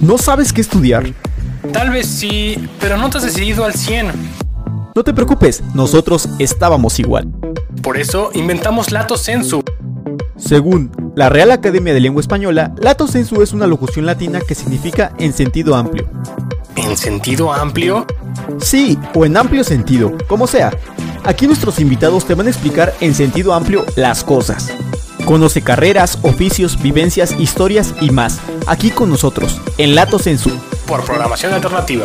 ¿No sabes qué estudiar? Tal vez sí, pero no te has decidido al 100. No te preocupes, nosotros estábamos igual. Por eso inventamos Lato Sensu. Según la Real Academia de Lengua Española, Lato Sensu es una locución latina que significa en sentido amplio. ¿En sentido amplio? Sí, o en amplio sentido, como sea. Aquí nuestros invitados te van a explicar en sentido amplio las cosas. Conoce carreras, oficios, vivencias, historias y más. Aquí con nosotros, en Lato Sensu. Por programación alternativa.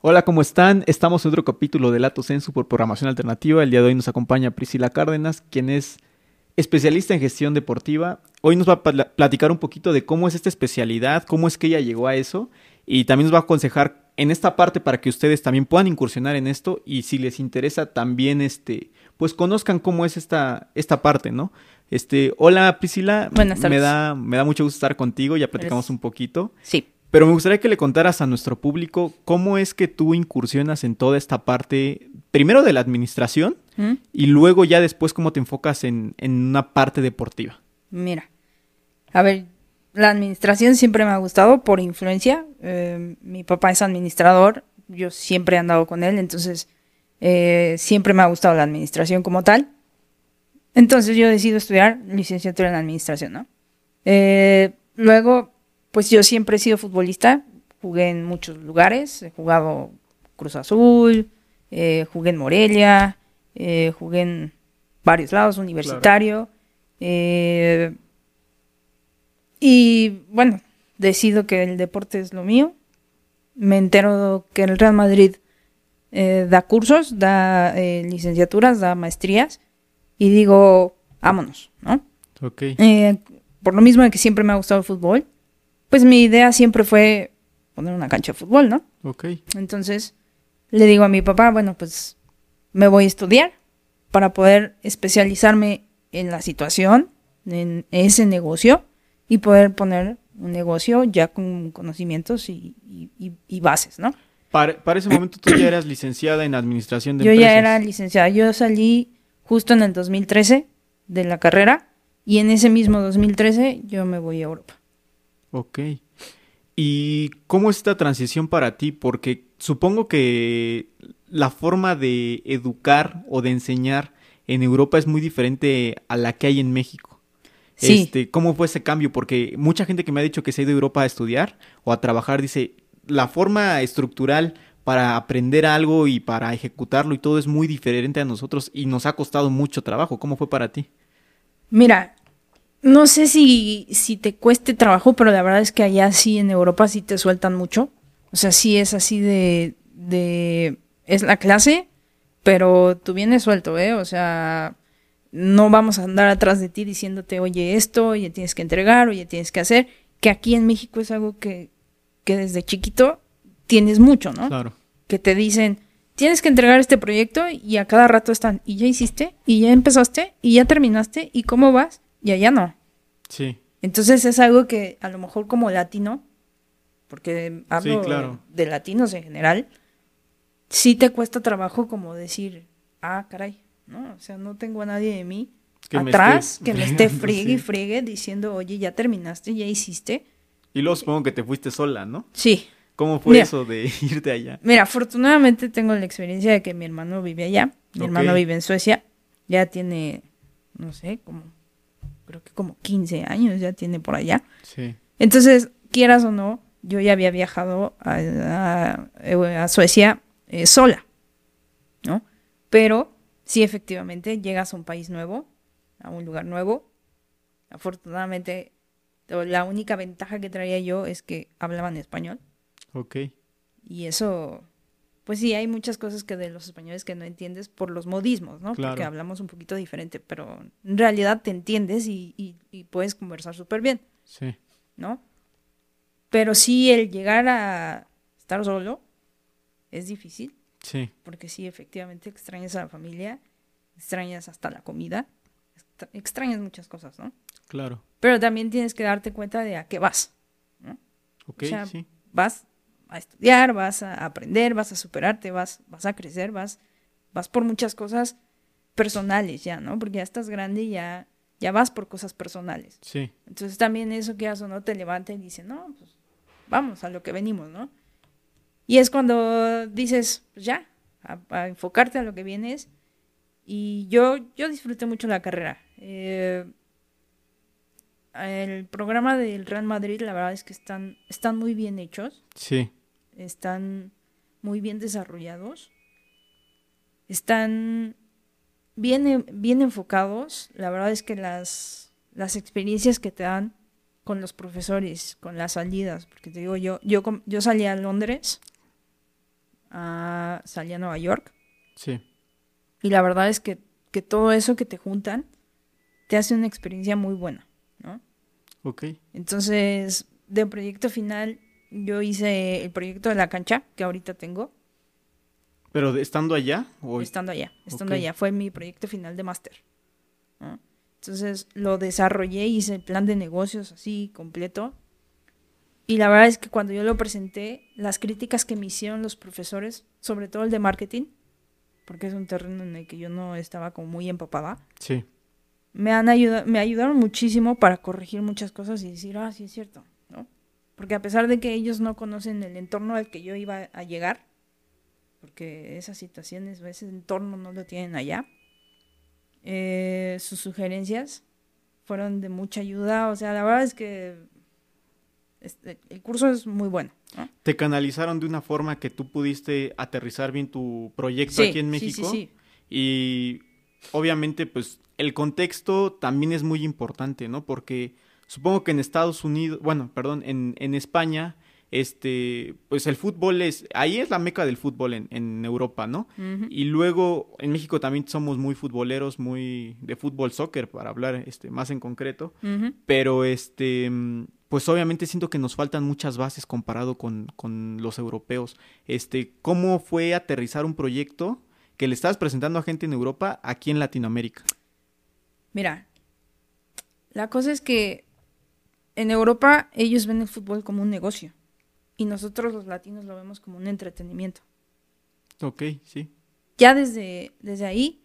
Hola, ¿cómo están? Estamos en otro capítulo de Lato Sensu por programación alternativa. El día de hoy nos acompaña Priscila Cárdenas, quien es especialista en gestión deportiva. Hoy nos va a platicar un poquito de cómo es esta especialidad, cómo es que ella llegó a eso y también nos va a aconsejar en esta parte para que ustedes también puedan incursionar en esto y si les interesa también este pues conozcan cómo es esta esta parte, ¿no? Este, hola Priscila, Buenas tardes. me da me da mucho gusto estar contigo, ya platicamos un poquito. Sí. Pero me gustaría que le contaras a nuestro público cómo es que tú incursionas en toda esta parte, primero de la administración ¿Mm? y luego ya después cómo te enfocas en, en una parte deportiva. Mira. A ver, la administración siempre me ha gustado por influencia. Eh, mi papá es administrador, yo siempre he andado con él, entonces eh, siempre me ha gustado la administración como tal. Entonces yo decido estudiar licenciatura en administración, ¿no? Eh, luego, pues yo siempre he sido futbolista, jugué en muchos lugares, he jugado Cruz Azul, eh, jugué en Morelia, eh, jugué en varios lados, universitario. eh, y bueno, decido que el deporte es lo mío. Me entero que el Real Madrid eh, da cursos, da eh, licenciaturas, da maestrías. Y digo, vámonos, ¿no? Ok. Eh, por lo mismo de que siempre me ha gustado el fútbol, pues mi idea siempre fue poner una cancha de fútbol, ¿no? Ok. Entonces le digo a mi papá, bueno, pues me voy a estudiar para poder especializarme en la situación, en ese negocio y poder poner un negocio ya con conocimientos y, y- y- y bases, ¿no? Para, para ese momento tú ya eras licenciada en administración de Yo empresas. ya era licenciada, yo salí justo en el 2013 de la carrera y en ese mismo 2013 yo me voy a Europa. Ok. ¿Y cómo es esta transición para ti? Porque supongo que la forma de educar o de enseñar en Europa es muy diferente a la que hay en México. Sí. Este, ¿Cómo fue ese cambio? Porque mucha gente que me ha dicho que se ha ido a Europa a estudiar o a trabajar dice, la forma estructural para aprender algo y para ejecutarlo y todo es muy diferente a nosotros y nos ha costado mucho trabajo. ¿Cómo fue para ti? Mira, no sé si, si te cueste trabajo, pero la verdad es que allá sí en Europa sí te sueltan mucho. O sea, sí es así de, de es la clase, pero tú vienes suelto, ¿eh? O sea, no vamos a andar atrás de ti diciéndote, oye, esto, oye, tienes que entregar, oye, tienes que hacer, que aquí en México es algo que, que desde chiquito tienes mucho, ¿no? Claro. que te dicen, tienes que entregar este proyecto y a cada rato están, ¿y ya hiciste? ¿Y ya empezaste? ¿Y ya terminaste? ¿Y cómo vas? Y allá no. Sí. Entonces es algo que a lo mejor como latino, porque hablo Sí, claro. de latinos en general, sí te cuesta trabajo como decir, ah, caray, ¿no? O sea, no tengo a nadie de mí Que atrás que me esté friegue y friegue diciendo, oye, ya terminaste, ya hiciste. Y luego supongo que te fuiste sola, ¿no? Sí, ¿Cómo fue Mira. eso de irte allá? Mira, afortunadamente tengo la experiencia de que mi hermano vive allá. Mi hermano vive en Suecia. Ya tiene, no sé, como, creo que como 15 años ya tiene por allá. Sí. Entonces, quieras o no, yo ya había viajado a, a- a Suecia eh, sola, ¿no? Pero sí, efectivamente, llegas a un país nuevo, a un lugar nuevo. Afortunadamente, la única ventaja que traía yo es que hablaban español. Ok. Y eso, pues sí, hay muchas cosas que de los españoles que no entiendes por los modismos, ¿no? Claro. Porque hablamos un poquito diferente, pero en realidad te entiendes y, y- y puedes conversar súper bien, Sí. ¿no? Pero sí, el llegar a estar solo es difícil, Sí. porque sí, efectivamente extrañas a la familia, extrañas hasta la comida, extra- extrañas muchas cosas, ¿no? Claro. Pero también tienes que darte cuenta de a qué vas. Ok, O sea, sí. vas a estudiar, vas a aprender, vas a superarte, vas, vas a crecer, vas, vas por muchas cosas personales ya, ¿no? Porque ya estás grande y ya, ya vas por cosas personales. Sí. Entonces también eso que hace no te levanta y dice, no, pues vamos a lo que venimos, ¿no? Y es cuando dices, pues ya, a, a enfocarte a lo que vienes. Y yo, yo disfruté mucho la carrera. Eh, el programa del Real Madrid, la verdad es que están, están muy bien hechos, Sí. están muy bien desarrollados, están bien, en- bien enfocados. La verdad es que las, las experiencias que te dan con los profesores, con las salidas, porque te digo, yo, yo, yo salí a Londres, a, salí a Nueva York, Sí. y la verdad es que, que todo eso que te juntan te hace una experiencia muy buena, ¿no? Ok. Entonces, de proyecto final, yo hice el proyecto de la cancha, que ahorita tengo, Pero estando allá o estando allá, estando allá. Fue mi proyecto final de máster. ¿no? Entonces, lo desarrollé, hice el plan de negocios así, completo. Y la verdad es que cuando yo lo presenté, las críticas que me hicieron los profesores, sobre todo el de marketing, porque es un terreno en el que yo no estaba como muy empapada, Sí. me han ayudado, me ayudaron muchísimo para corregir muchas cosas y decir, ah, sí es cierto, ¿no? Porque a pesar de que ellos no conocen el entorno al que yo iba a llegar, porque esas situaciones o ese entorno no lo tienen allá, eh, sus sugerencias fueron de mucha ayuda, o sea, la verdad es que este, el curso es muy bueno, ¿no? Te canalizaron de una forma que tú pudiste aterrizar bien tu proyecto Sí, aquí en México. sí, sí. Y obviamente, pues, el contexto también es muy importante, ¿no? Porque supongo que en Estados Unidos, bueno, perdón, en, en España, este, pues el fútbol es, ahí es la meca del fútbol en, en Europa, ¿no? Y luego en México también somos muy futboleros, muy de fútbol soccer, para hablar este, más en concreto. Pero este, pues obviamente siento que nos faltan muchas bases comparado con, con los europeos. Este, ¿cómo fue aterrizar un proyecto que le estabas presentando a gente en Europa aquí en Latinoamérica? Mira, la cosa es que en Europa ellos ven el fútbol como un negocio y nosotros los latinos lo vemos como un entretenimiento. Ok, sí. Ya desde, desde ahí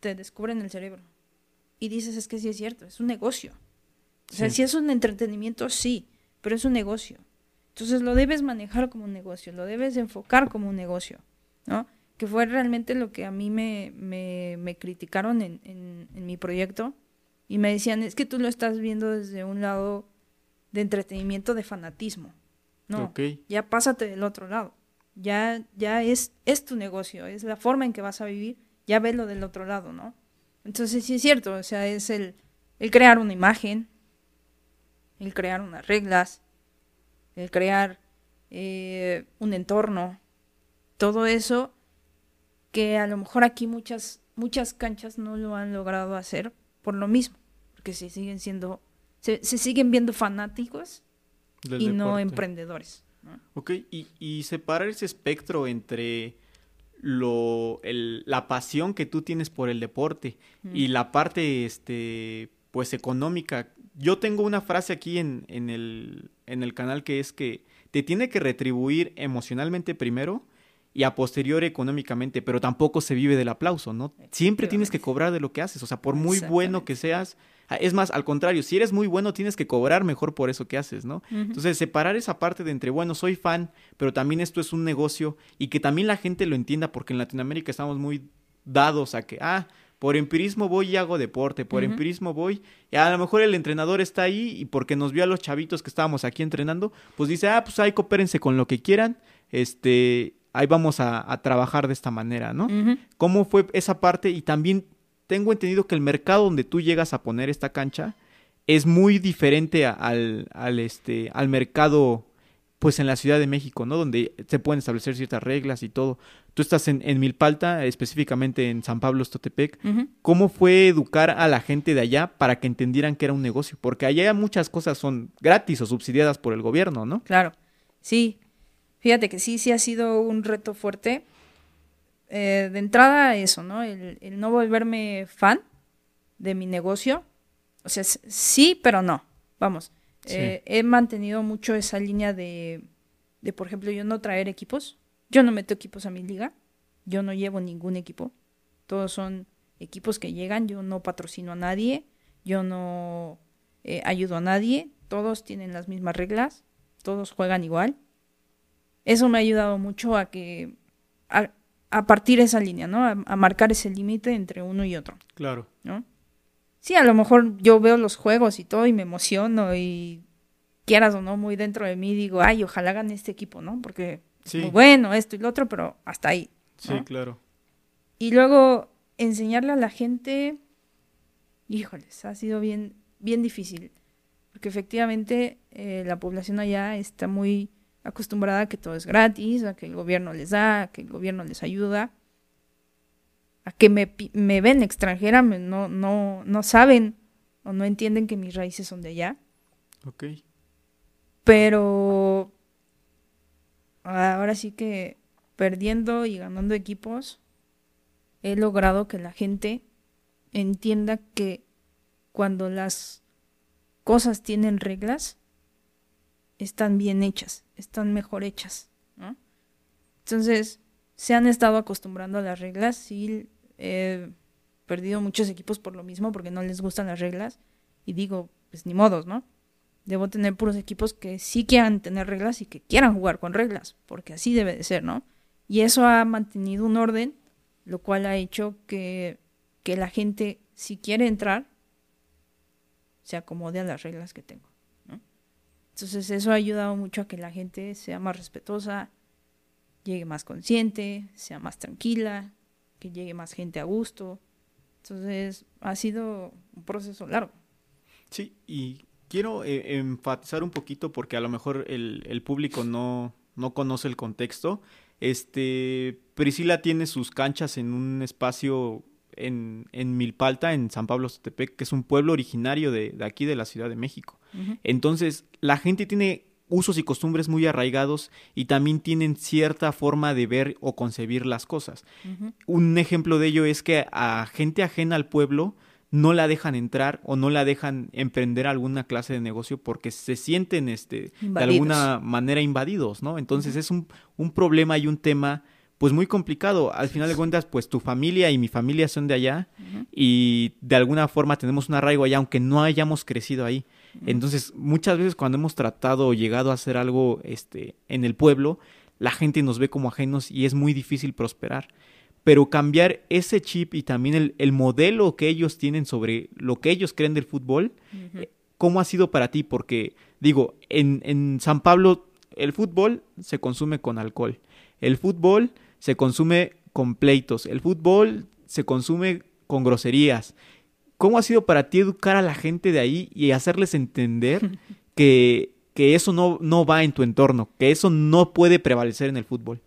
te descubren el cerebro y dices es que sí es cierto, es un negocio. O sea, Sí. si es un entretenimiento, sí, pero es un negocio. Entonces lo debes manejar como un negocio, lo debes enfocar como un negocio, ¿no? Que fue realmente lo que a mí me, me, me criticaron en, en, en mi proyecto y me decían, es que tú lo estás viendo desde un lado de entretenimiento, de fanatismo. No, ya pásate del otro lado. Ya, ya es, es tu negocio, es la forma en que vas a vivir, ya velo del otro lado, ¿no? Entonces sí es cierto, o sea, es el, el crear una imagen, el crear unas reglas, el crear eh, un entorno, todo eso que a lo mejor aquí muchas, muchas canchas no lo han logrado hacer por lo mismo, porque se siguen siendo, se, se siguen viendo fanáticos del y no emprendedores. ¿no? Ok, y, y separar ese espectro entre lo, el- la pasión que tú tienes por el deporte y la parte, este, pues económica. Yo tengo una frase aquí en, en el, en el canal que es que te tiene que retribuir emocionalmente primero y a posteriori económicamente, pero tampoco se vive del aplauso, ¿no? Siempre tienes que cobrar de lo que haces, o sea, por muy bueno que seas, es más, al contrario, si eres muy bueno tienes que cobrar mejor por eso que haces, ¿no? Entonces, separar esa parte de entre, bueno, soy fan, pero también esto es un negocio y que también la gente lo entienda, porque en Latinoamérica estamos muy dados a que, ah, por empirismo voy y hago deporte, por empirismo voy, y a lo mejor el entrenador está ahí y porque nos vio a los chavitos que estábamos aquí entrenando, pues dice, ah, pues ahí coopérense con lo que quieran, este, ahí vamos a, a trabajar de esta manera, ¿no? ¿Cómo fue esa parte? Y también tengo entendido que el mercado donde tú llegas a poner esta cancha es muy diferente al, al, este, al mercado, pues en la Ciudad de México, ¿no? Donde se pueden establecer ciertas reglas y todo. Tú estás en, en Milpalta, específicamente en San Pablo, Estotepec. Ujú. ¿Cómo fue educar a la gente de allá para que entendieran que era un negocio? Porque allá muchas cosas son gratis o subsidiadas por el gobierno, ¿no? Claro, sí. Fíjate que sí, sí ha sido un reto fuerte. Eh, de entrada eso, ¿no? El, el no volverme fan de mi negocio. O sea, sí, pero no. Vamos. Sí. Eh, he mantenido mucho esa línea de, de, por ejemplo, yo no traer equipos. Yo no meto equipos a mi liga. Yo no llevo ningún equipo. Todos son equipos que llegan, yo no patrocino a nadie, yo no eh, ayudo a nadie, todos tienen las mismas reglas, todos juegan igual. Eso me ha ayudado mucho a que a, a partir esa línea, ¿no? A, a marcar ese límite entre uno y otro, Claro. ¿no? Sí, a lo mejor yo veo los juegos y todo y me emociono y quieras o no, muy dentro de mí digo, ay, ojalá gane este equipo, ¿no? Porque es Sí. muy bueno esto y lo otro, pero hasta ahí. Sí, claro. Y luego enseñarle a la gente, híjoles, ha sido bien, bien difícil, porque efectivamente eh, la población allá está muy acostumbrada a que todo es gratis, a que el gobierno les da, a que el gobierno les ayuda, a que me, ven extranjera, me- no, no, no saben o no entienden que mis raíces son de allá, Ok. pero ahora sí que perdiendo y ganando equipos, he logrado que la gente entienda que cuando las cosas tienen reglas, están bien hechas, están mejor hechas, ¿no? Entonces, se han estado acostumbrando a las reglas, sí, he perdido muchos equipos por lo mismo, porque no les gustan las reglas, y digo, pues ni modos, ¿no? Debo tener puros equipos que sí quieran tener reglas y que quieran jugar con reglas, porque así debe de ser, ¿no? Y eso ha mantenido un orden, lo cual ha hecho que, que la gente, si quiere entrar, se acomode a las reglas que tengo. Entonces eso ha ayudado mucho a que la gente sea más respetuosa, llegue más consciente, sea más tranquila, que llegue más gente a gusto. Entonces ha sido un proceso largo. Sí, y quiero eh, enfatizar un poquito porque a lo mejor el, el público no, no conoce el contexto. Este, Priscila tiene sus canchas en un espacio en, en Milpalta, en San Pablo Sotepec, que es un pueblo originario de, de aquí de la Ciudad de México. Entonces, la gente tiene usos y costumbres muy arraigados y también tienen cierta forma de ver o concebir las cosas. Un ejemplo de ello es que a gente ajena al pueblo no la dejan entrar o no la dejan emprender alguna clase de negocio porque se sienten este, de alguna manera invadidos, ¿no? Entonces es un, un problema y un tema pues muy complicado. Al final de cuentas, pues tu familia y mi familia son de allá y de alguna forma tenemos un arraigo allá aunque no hayamos crecido ahí. Entonces, muchas veces cuando hemos tratado o llegado a hacer algo este en el pueblo, la gente nos ve como ajenos y es muy difícil prosperar. Pero cambiar ese chip y también el, el modelo que ellos tienen sobre lo que ellos creen del fútbol, eh, ¿cómo ha sido para ti? Porque, digo, en, en San Pablo el fútbol se consume con alcohol, el fútbol se consume con pleitos, el fútbol se consume con groserías. ¿Cómo ha sido para ti educar a la gente de ahí y hacerles entender que, que eso no, no va en tu entorno, que eso no puede prevalecer en el fútbol?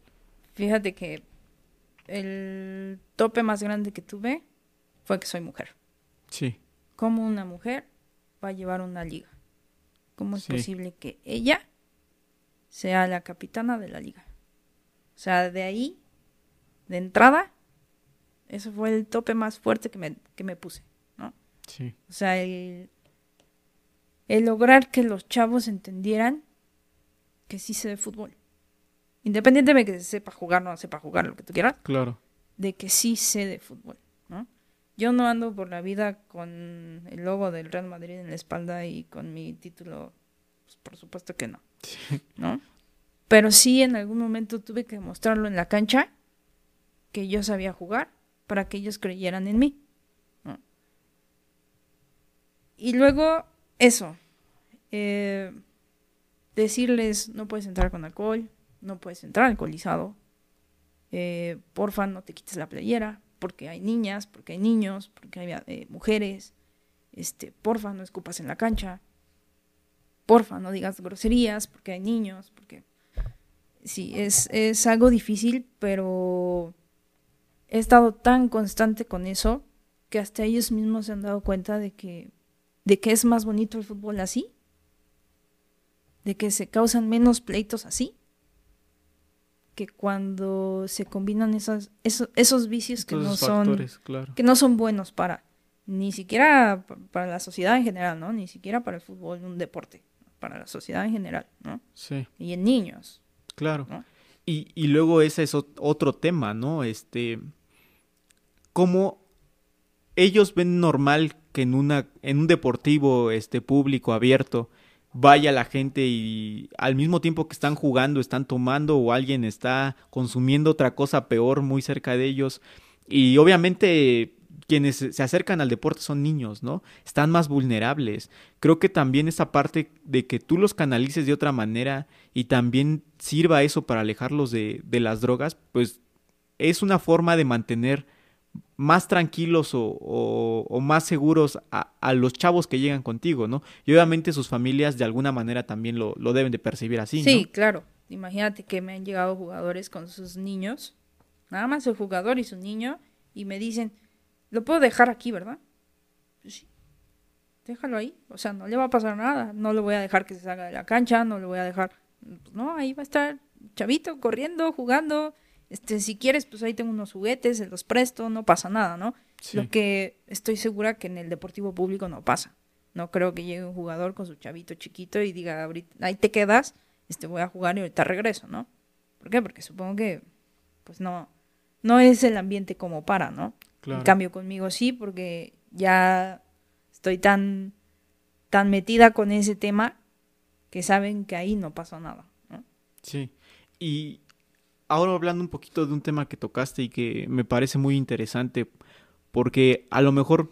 Fíjate que el tope más grande que tuve fue que soy mujer. Sí, ¿Cómo una mujer va a llevar una liga? ¿Cómo es Sí. posible que ella sea la capitana de la liga? O sea, de ahí, de entrada, eso fue el tope más fuerte que me, que me puse, ¿no? sí, O sea, el, el lograr que los chavos entendieran que sí sé de fútbol. Independientemente de que sepa jugar o no sepa jugar, lo que tú quieras, claro. de que sí sé de fútbol, ¿no? Yo no ando por la vida con el logo del Real Madrid en la espalda y con mi título, pues, por supuesto que no, ¿no? Pero sí en algún momento tuve que mostrarlo en la cancha que yo sabía jugar para que ellos creyeran en mí. Y luego eso, eh, decirles no puedes entrar con alcohol, no puedes entrar alcoholizado, eh, porfa no te quites la playera, porque hay niñas, porque hay niños, porque hay eh, mujeres, este, porfa no escupas en la cancha, porfa no digas groserías, porque hay niños, porque sí, es, es algo difícil, pero he estado tan constante con eso que hasta ellos mismos se han dado cuenta de que, de que es más bonito el fútbol así, de que se causan menos pleitos así, que cuando se combinan esas, esos, esos vicios que no son claro. que no son buenos para ni siquiera pa- para la sociedad en general, ¿no? Ni siquiera para el fútbol, un deporte, para la sociedad en general, ¿no? Sí, Y en niños, claro. ¿no? Y, y luego ese es ot- otro tema, ¿no? Este, cómo ellos ven normal que en una en un deportivo este público abierto vaya la gente y al mismo tiempo que están jugando están tomando o alguien está consumiendo otra cosa peor muy cerca de ellos y obviamente quienes se acercan al deporte son niños, ¿no? Están más vulnerables. Creo que también esa parte de que tú los canalices de otra manera y también sirva eso para alejarlos de, de las drogas, pues es una forma de mantener más tranquilos o, más seguros a, los chavos que llegan contigo, ¿no? Y obviamente sus familias de alguna manera también lo, lo deben de percibir así, Sí, claro. Imagínate que me han llegado jugadores con sus niños, nada más el jugador y su niño, y me dicen, lo puedo dejar aquí, ¿verdad? Pues sí. Déjalo ahí. O sea, no le va a pasar nada. No le voy a dejar que se salga de la cancha, no le voy a dejar... Pues no, ahí va a estar chavito corriendo, jugando este, si quieres, pues ahí tengo unos juguetes, se los presto, no pasa nada, ¿no? Lo que estoy segura que en el deportivo público no pasa. No creo que llegue un jugador con su chavito chiquito y diga, ahí te quedas, este, voy a jugar y ahorita regreso, ¿no? ¿Por qué? Porque supongo que, pues no, no es el ambiente como para, ¿no? En cambio conmigo sí, porque ya estoy tan, tan metida con ese tema que saben que ahí no pasa nada, ¿no? Sí. Y ahora hablando un poquito de un tema que tocaste y que me parece muy interesante, porque a lo mejor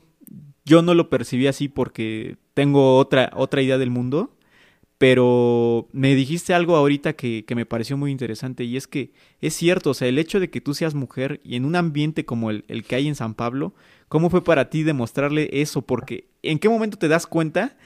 yo no lo percibí así porque tengo otra, otra idea del mundo, pero me dijiste algo ahorita que, que, me pareció muy interesante y es que es cierto, o sea, el hecho de que tú seas mujer y en un ambiente como el, el que hay en San Pablo, ¿cómo fue para ti demostrarle eso? Porque ¿en qué momento te das cuenta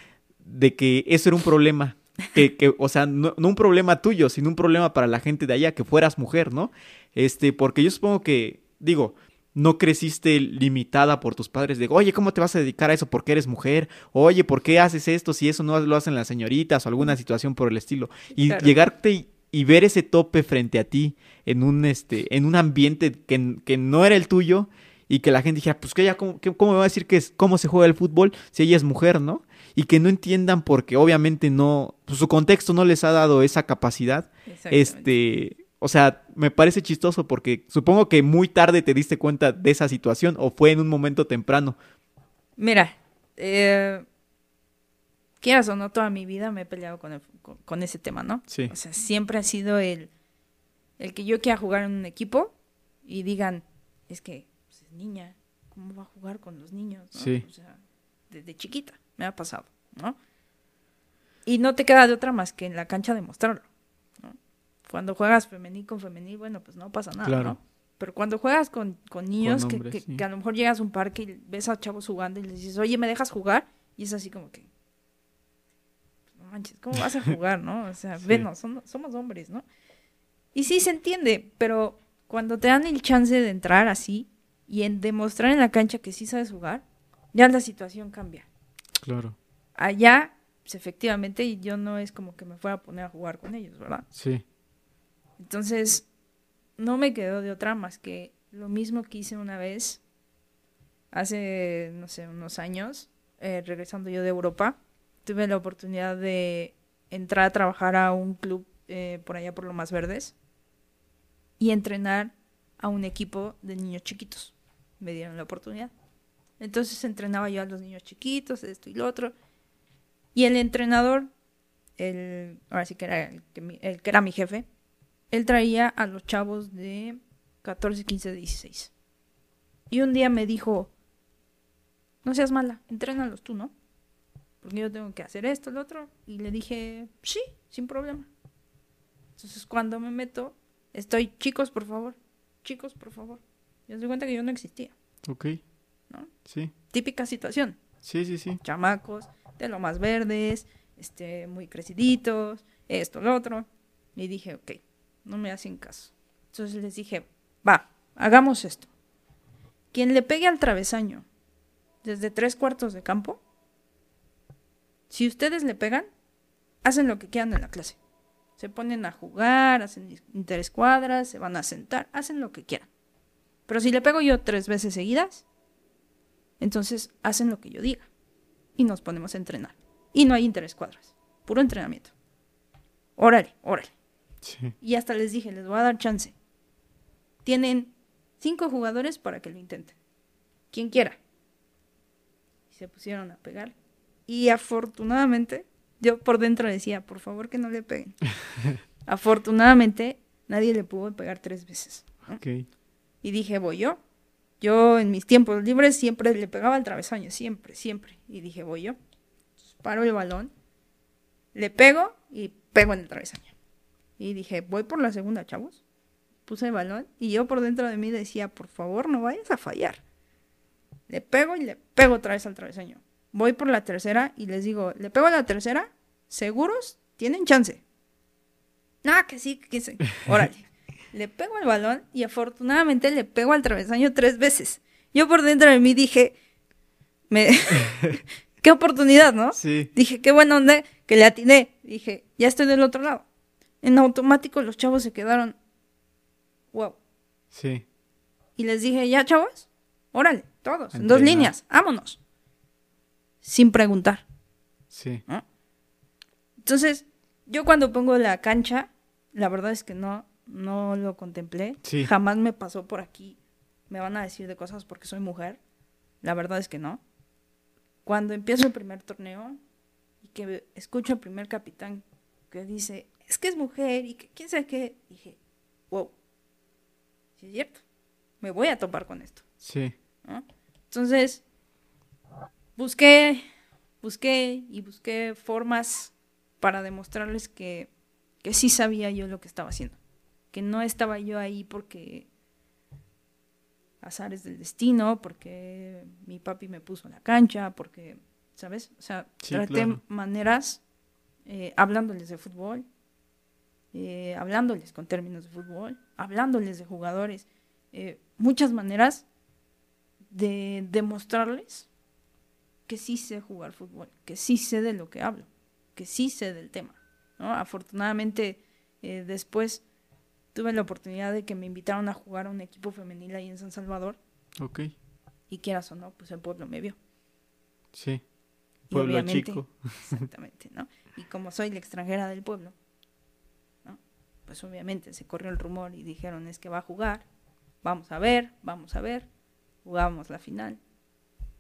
de que eso era un problema? Que, que o sea, no, no, un problema tuyo, sino un problema para la gente de allá, que fueras mujer, ¿no? Este, porque yo supongo que, digo, no creciste limitada por tus padres de, oye, ¿cómo te vas a dedicar a eso porque eres mujer? Oye, ¿por qué haces esto si eso no lo hacen las señoritas o alguna situación por el estilo? Y claro. llegarte y, y, ver ese tope frente a ti en un, este, en un ambiente que, que no era el tuyo y que la gente dijera, pues que ella, ¿cómo, cómo me va a decir que es, cómo se juega el fútbol si ella es mujer, ¿no? y que no entiendan porque obviamente no, pues su contexto no les ha dado esa capacidad. Este, o sea, me parece chistoso porque supongo que muy tarde te diste cuenta de esa situación o fue en un momento temprano. Mira, eh, quieras o no, toda mi vida me he peleado con, el, con, con, ese tema, ¿no? Sí. O sea, siempre ha sido el, el que yo quiera jugar en un equipo y digan, es que niña, ¿cómo va a jugar con los niños? ¿no? Sí. O sea, desde chiquita me ha pasado, ¿no? Y no te queda de otra más que en la cancha demostrarlo, ¿no? Cuando juegas femenil con femenil, bueno, pues no pasa nada, Claro. ¿no? Pero cuando juegas con, con niños Con que, que- sí. que a lo mejor llegas a un parque y ves a chavos jugando y les dices, oye, ¿me dejas jugar? Y es así como que, no manches, ¿cómo vas a jugar, no? O sea, Sí. venos, son- somos hombres, ¿no? Y sí se entiende, pero cuando te dan el chance de entrar así y en demostrar en la cancha que sí sabes jugar, ya la situación cambia. Claro. Allá, pues efectivamente, yo no es como que me fuera a poner a jugar con ellos, ¿verdad? Sí. Entonces, no me quedó de otra más que lo mismo que hice una vez, hace, no sé, unos años, eh, regresando yo de Europa, tuve la oportunidad de entrar a trabajar a un club eh, por allá por lo más verdes y entrenar a un equipo de niños chiquitos. Me dieron la oportunidad. Entonces entrenaba yo a los niños chiquitos, esto y lo otro. Y el entrenador, el, ahora sí que era el que, era mi jefe, él traía a los chavos de 14, 15, 16. Y un día me dijo, no seas mala, entrénalos tú, ¿no? Porque yo tengo que hacer esto, lo otro. Y le dije, sí, sin problema. Entonces cuando me meto, estoy, chicos, por favor, chicos, por favor. Y se cuenta que yo no existía. Ok. ¿No? Sí. Típica situación. Sí, sí, sí. Chamacos, de lo más verdes, este, muy creciditos, esto, lo otro. Y dije, ok, no me hacen caso. Entonces les dije, va, hagamos esto. Quien le pegue al travesaño desde tres cuartos de campo, si ustedes le pegan, hacen lo que quieran en la clase. Se ponen a jugar, hacen interescuadras, se van a sentar, hacen lo que quieran. Pero si le pego yo tres veces seguidas, entonces hacen lo que yo diga. Y nos ponemos a entrenar. Y no hay interescuadras. Puro entrenamiento. Órale, órale. Sí. Y hasta les dije, les voy a dar chance. Tienen cinco jugadores para que lo intenten. quien quiera. Y se pusieron a pegar. Y afortunadamente, yo por dentro decía, por favor que no le peguen. afortunadamente, nadie le pudo pegar tres veces. Y dije, voy yo. Yo en mis tiempos libres siempre le pegaba al travesaño, siempre, siempre. Y dije, voy yo. paro el balón, le pego y pego en el travesaño. Y dije, voy por la segunda, chavos. Puse el balón y yo por dentro de mí decía, por favor, no vayas a fallar. Le pego y le pego otra vez al travesaño. Voy por la tercera y les digo, le pego a la tercera, seguros, tienen chance. Ah, que sí, que sí. Órale. le pego el balón y afortunadamente le pego al travesaño tres veces. Yo por dentro de mí dije, me... qué oportunidad, ¿no? Sí. Dije, qué buena onda que le atiné. Dije, ya estoy del otro lado en automático los chavos se quedaron, wow. Sí. Y les dije, ya chavos, órale, todos, en dos líneas, vámonos. Sin preguntar. Sí. Entonces, yo cuando pongo la cancha, la verdad es que no, no lo contemplé. Sí. Jamás me pasó por aquí. Me van a decir de cosas porque soy mujer. La verdad es que no. Cuando empiezo el primer torneo y que escucho al primer capitán que dice, es que es mujer y que quién sabe qué. Dije, wow, sí es cierto, me voy a topar con esto. Sí. Entonces, busqué, busqué y busqué formas para demostrarles que, que sí sabía yo lo que estaba haciendo. Que no estaba yo ahí porque azares del destino, porque mi papi me puso en la cancha, porque, ¿sabes? O sea, traté maneras eh, hablándoles de fútbol, eh, hablándoles con términos de fútbol, hablándoles de jugadores, eh, muchas maneras de demostrarles que sí sé jugar fútbol, que sí sé de lo que hablo, que sí sé del tema. ¿no? Afortunadamente, eh, después tuve la oportunidad de que me invitaron a jugar a un equipo femenil ahí en San Salvador. Ok. Y quieras o no, pues el pueblo me vio. Sí. Pueblo chico. Exactamente, ¿no? Y como soy la extranjera del pueblo, pues obviamente se corrió el rumor y dijeron es que va a jugar, vamos a ver, vamos a ver, jugamos la final,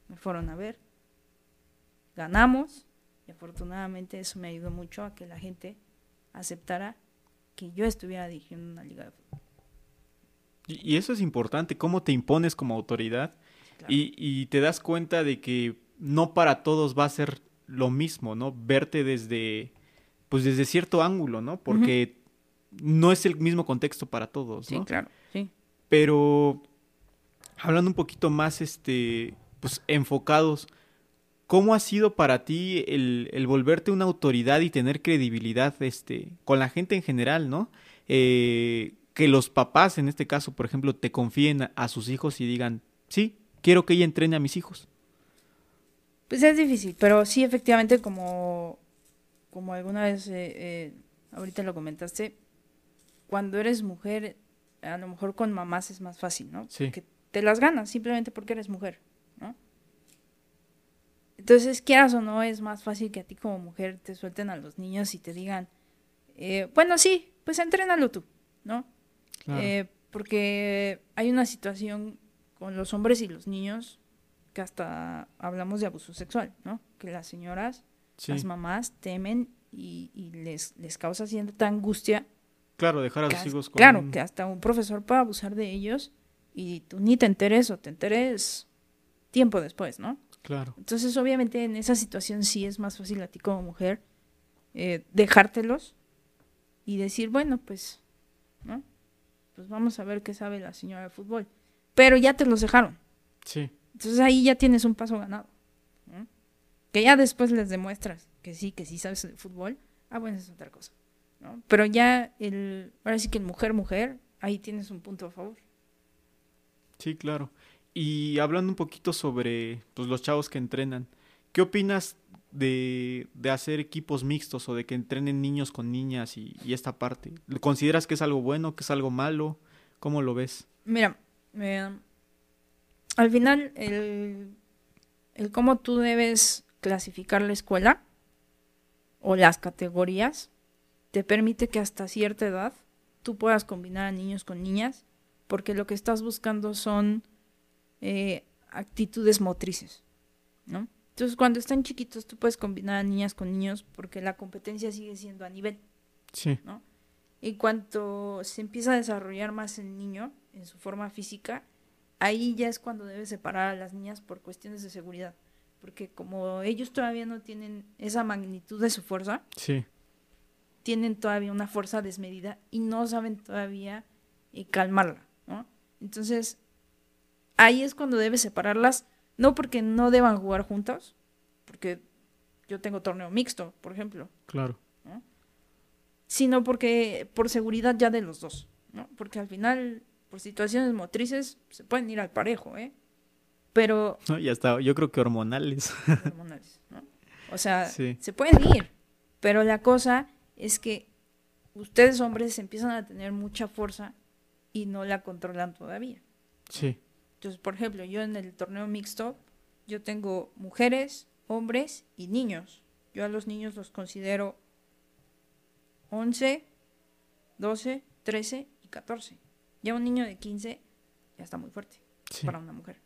me fueron a ver, ganamos y afortunadamente eso me ayudó mucho a que la gente aceptara que yo estuviera dirigiendo una liga de fútbol. Y, eso es importante, cómo te impones como autoridad y, y te das cuenta de que no para todos va a ser lo mismo, ¿no? Verte desde, pues desde cierto ángulo, ¿no? Porque no es el mismo contexto para todos, ¿no? Sí, claro, sí. Pero hablando un poquito más, este, pues enfocados, ¿cómo ha sido para ti el, el volverte una autoridad y tener credibilidad, este, con la gente en general, ¿no? Eh, que los papás, en este caso, por ejemplo, te confíen a, sus hijos y digan, sí, quiero que ella entrene a mis hijos. Pues es difícil, pero sí, efectivamente, como, como alguna vez, eh, eh, ahorita lo comentaste, cuando eres mujer, a lo mejor con mamás es más fácil, ¿no? Sí. Que te las ganas simplemente porque eres mujer. Entonces, quieras o no, es más fácil que a ti como mujer te suelten a los niños y te digan, eh, bueno, sí, pues entrénalo tú, ¿no? Eh, porque hay una situación con los hombres y los niños que hasta hablamos de abuso sexual, ¿no? Que las señoras, las mamás temen y, les, les causa cierta angustia Claro, dejar a los hijos con... Claro, que hasta un profesor pueda abusar de ellos y tú ni te enteres o te enteres tiempo después, ¿no? Claro. Entonces, obviamente, en esa situación sí es más fácil a ti como mujer eh, dejártelos y decir, bueno, pues, ¿no? Pues vamos a ver qué sabe la señora de fútbol. Pero ya te los dejaron. Sí. Entonces ahí ya tienes un paso ganado. Que ya después les demuestras que sí, que sí sabes de fútbol. Ah, bueno, es otra cosa. Pero ya el, ahora sí que el mujer, mujer, ahí tienes un punto a favor. Sí, claro. Y hablando un poquito sobre pues, los chavos que entrenan, ¿qué opinas de, de, hacer equipos mixtos o de que entrenen niños con niñas y, esta parte? ¿Consideras que es algo bueno, que es algo malo? ¿Cómo lo ves? Mira, eh, al final el, el cómo tú debes clasificar la escuela o las categorías te permite que hasta cierta edad tú puedas combinar a niños con niñas, porque lo que estás buscando son eh, actitudes motrices, ¿no? Entonces, cuando están chiquitos, tú puedes combinar a niñas con niños porque la competencia sigue siendo a nivel, Sí. ¿no? Y cuanto se empieza a desarrollar más el niño en su forma física, ahí ya es cuando debes separar a las niñas por cuestiones de seguridad. Porque como ellos todavía no tienen esa magnitud de su fuerza, Sí. tienen todavía una fuerza desmedida y no saben todavía eh, calmarla, ¿no? Entonces, ahí es cuando debes separarlas, no porque no deban jugar juntas, porque yo tengo torneo mixto, por ejemplo, Claro. sino porque por seguridad ya de los dos, ¿no? Porque al final, por situaciones motrices, se pueden ir al parejo, ¿eh? Pero No, ya está. Yo creo que hormonales. hormonales, ¿no? O sea, Sí. se pueden ir, pero la cosa es que ustedes hombres empiezan a tener mucha fuerza y no la controlan todavía. sí. Entonces, por ejemplo, yo en el torneo mixto, yo tengo mujeres, hombres y niños. Yo a los niños los considero 11, 12, 13 y 14. Ya un niño de 15 ya está muy fuerte Sí. para una mujer.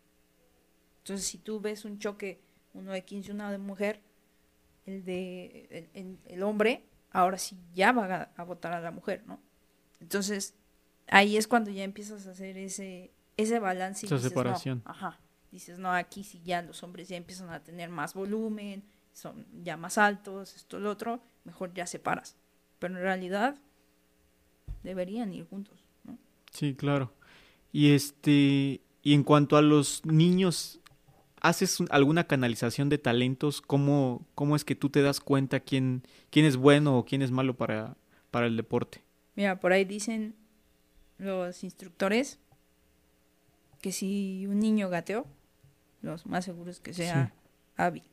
Entonces, si tú ves un choque, uno de 15 y una de mujer, el de el hombre, ahora sí ya va a, a votar a la mujer, ¿no? Entonces, ahí es cuando ya empiezas a hacer ese, ese balance. Y Esa dices, no, separación. ajá. Dices, no, aquí sí ya los hombres ya empiezan a tener más volumen, son ya más altos, esto, lo otro, mejor ya separas. Pero en realidad deberían ir juntos, ¿no? Sí, claro. Y este, y en cuanto a los niños, ¿haces un- alguna canalización de talentos? ¿Cómo, cómo es que tú te das cuenta quién, quién es bueno o quién es malo para, para el deporte? Mira, por ahí dicen los instructores que si un niño gateó, los más seguros que sea hábil.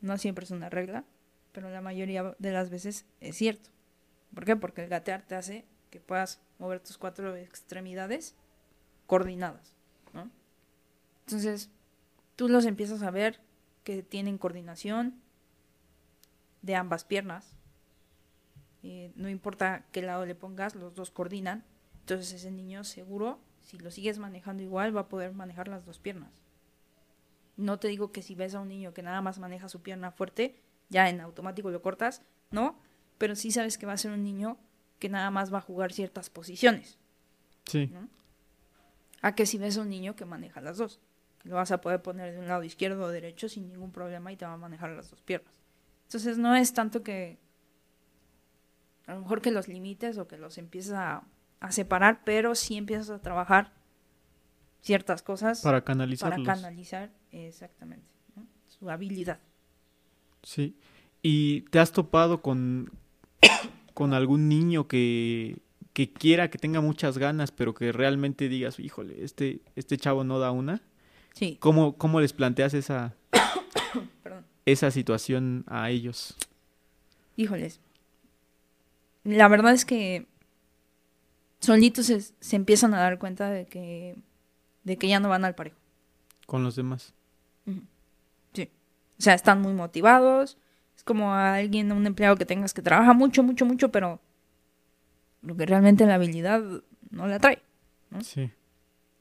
No siempre es una regla, pero la mayoría de las veces es cierto. ¿Por qué? Porque el gatear te hace que puedas mover tus cuatro extremidades coordinadas, ¿no? Entonces, tú los empiezas a ver que tienen coordinación de ambas piernas, eh, no importa qué lado le pongas, los dos coordinan. Entonces ese niño seguro, si lo sigues manejando igual, va a poder manejar las dos piernas. No te digo que si ves a un niño que nada más maneja su pierna fuerte, ya en automático lo cortas, no, pero sí sabes que va a ser un niño que nada más va a jugar ciertas posiciones. Sí, A que si ves a un niño que maneja las dos, lo vas a poder poner de un lado izquierdo o derecho sin ningún problema y te va a manejar las dos piernas. Entonces no es tanto que a lo mejor que los limites o que los empieces a, a separar, pero sí empiezas a trabajar ciertas cosas para para canalizarlos. canalizar exactamente ¿no? su habilidad. Sí. ¿Y te has topado con, con algún niño que, que quiera, que tenga muchas ganas, pero que realmente digas, híjole, este, este chavo no da una? Sí, ¿Cómo, cómo les planteas esa, esa situación a ellos? Híjoles. La verdad es que solitos se, se empiezan a dar cuenta de que, de que ya no van al parejo. con los demás? Sí. O sea, están muy motivados. Es como a alguien, un empleado que tengas que trabaja mucho, mucho, mucho, pero lo que realmente la habilidad no la trae. Sí,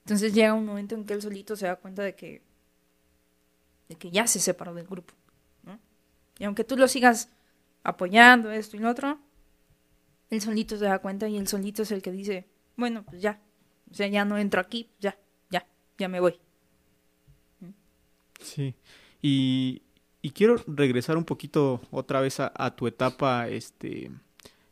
Entonces llega un momento en que él solito se da cuenta de que, de que ya se separó del grupo. ¿no? Y aunque tú lo sigas apoyando, esto y lo otro, él solito se da cuenta y él solito es el que dice, bueno, pues ya. O sea, ya no entro aquí, ya, ya, ya me voy. sí. Y, y quiero regresar un poquito otra vez a, tu etapa este,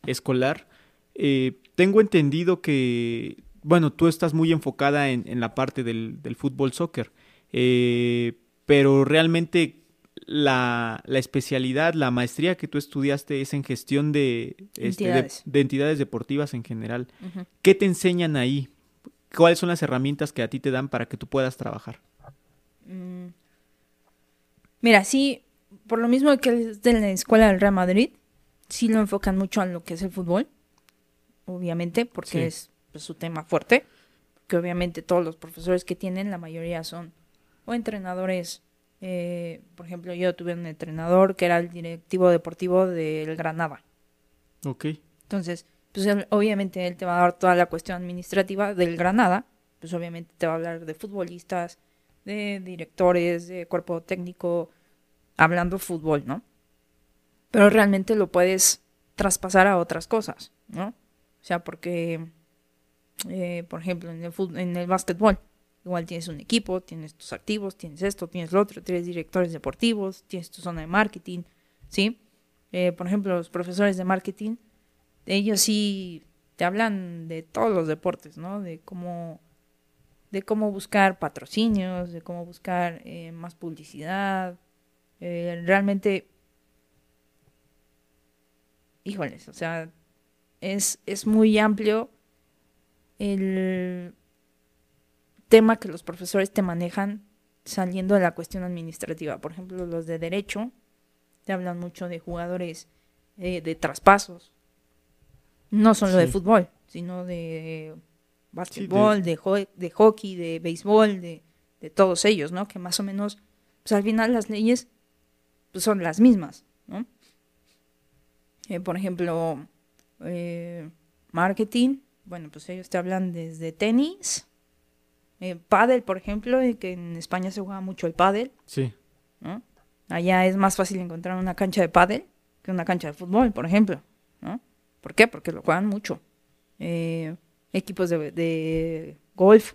escolar. Eh, tengo entendido que, bueno, tú estás muy enfocada en, en la parte del, del fútbol soccer, eh, pero realmente la, la especialidad, la maestría que tú estudiaste es en gestión de, este, de- Entidades. de entidades deportivas en general. ¿Qué te enseñan ahí? ¿Cuáles son las herramientas que a ti te dan para que tú puedas trabajar? Mm. Mira, sí, por lo mismo que es de la escuela del Real Madrid, sí lo enfocan mucho en lo que es el fútbol, obviamente, porque Sí. es pues, su tema fuerte, que obviamente todos los profesores que tienen, la mayoría son o entrenadores, eh, por ejemplo, yo tuve un entrenador que era el directivo deportivo del Granada, Ok, entonces, pues él- obviamente él te va a dar toda la cuestión administrativa del Granada, pues obviamente te va a hablar de futbolistas, de directores, de cuerpo técnico, hablando fútbol, ¿no? Pero realmente lo puedes traspasar a otras cosas, ¿no? O sea, porque, eh, por ejemplo, en el, en el básquetbol, igual tienes un equipo, tienes tus activos, tienes esto, tienes lo otro, tienes directores deportivos, tienes tu zona de marketing, ¿sí? Eh, por ejemplo, los profesores de marketing, ellos sí te hablan de todos los deportes, ¿no? De cómo de cómo buscar patrocinios, de cómo buscar eh, más publicidad. Eh, realmente, híjoles, o sea, es, es muy amplio el tema que los profesores te manejan saliendo de la cuestión administrativa. Por ejemplo, los de derecho te hablan mucho de jugadores eh, de traspasos, no solo de fútbol, sino de básquetbol, de... De, hockey, de béisbol, de, de, todos ellos, ¿no? Que más o menos, pues al final las leyes pues, son las mismas, ¿no? Eh, por ejemplo, eh, marketing, bueno, pues ellos te hablan desde tenis, eh, pádel, por ejemplo, que en España se juega mucho el pádel. Sí. ¿no? Allá es más fácil encontrar una cancha de pádel que una cancha de fútbol, por ejemplo, ¿no? ¿Por qué? Porque lo juegan mucho. Eh, equipos de, golf.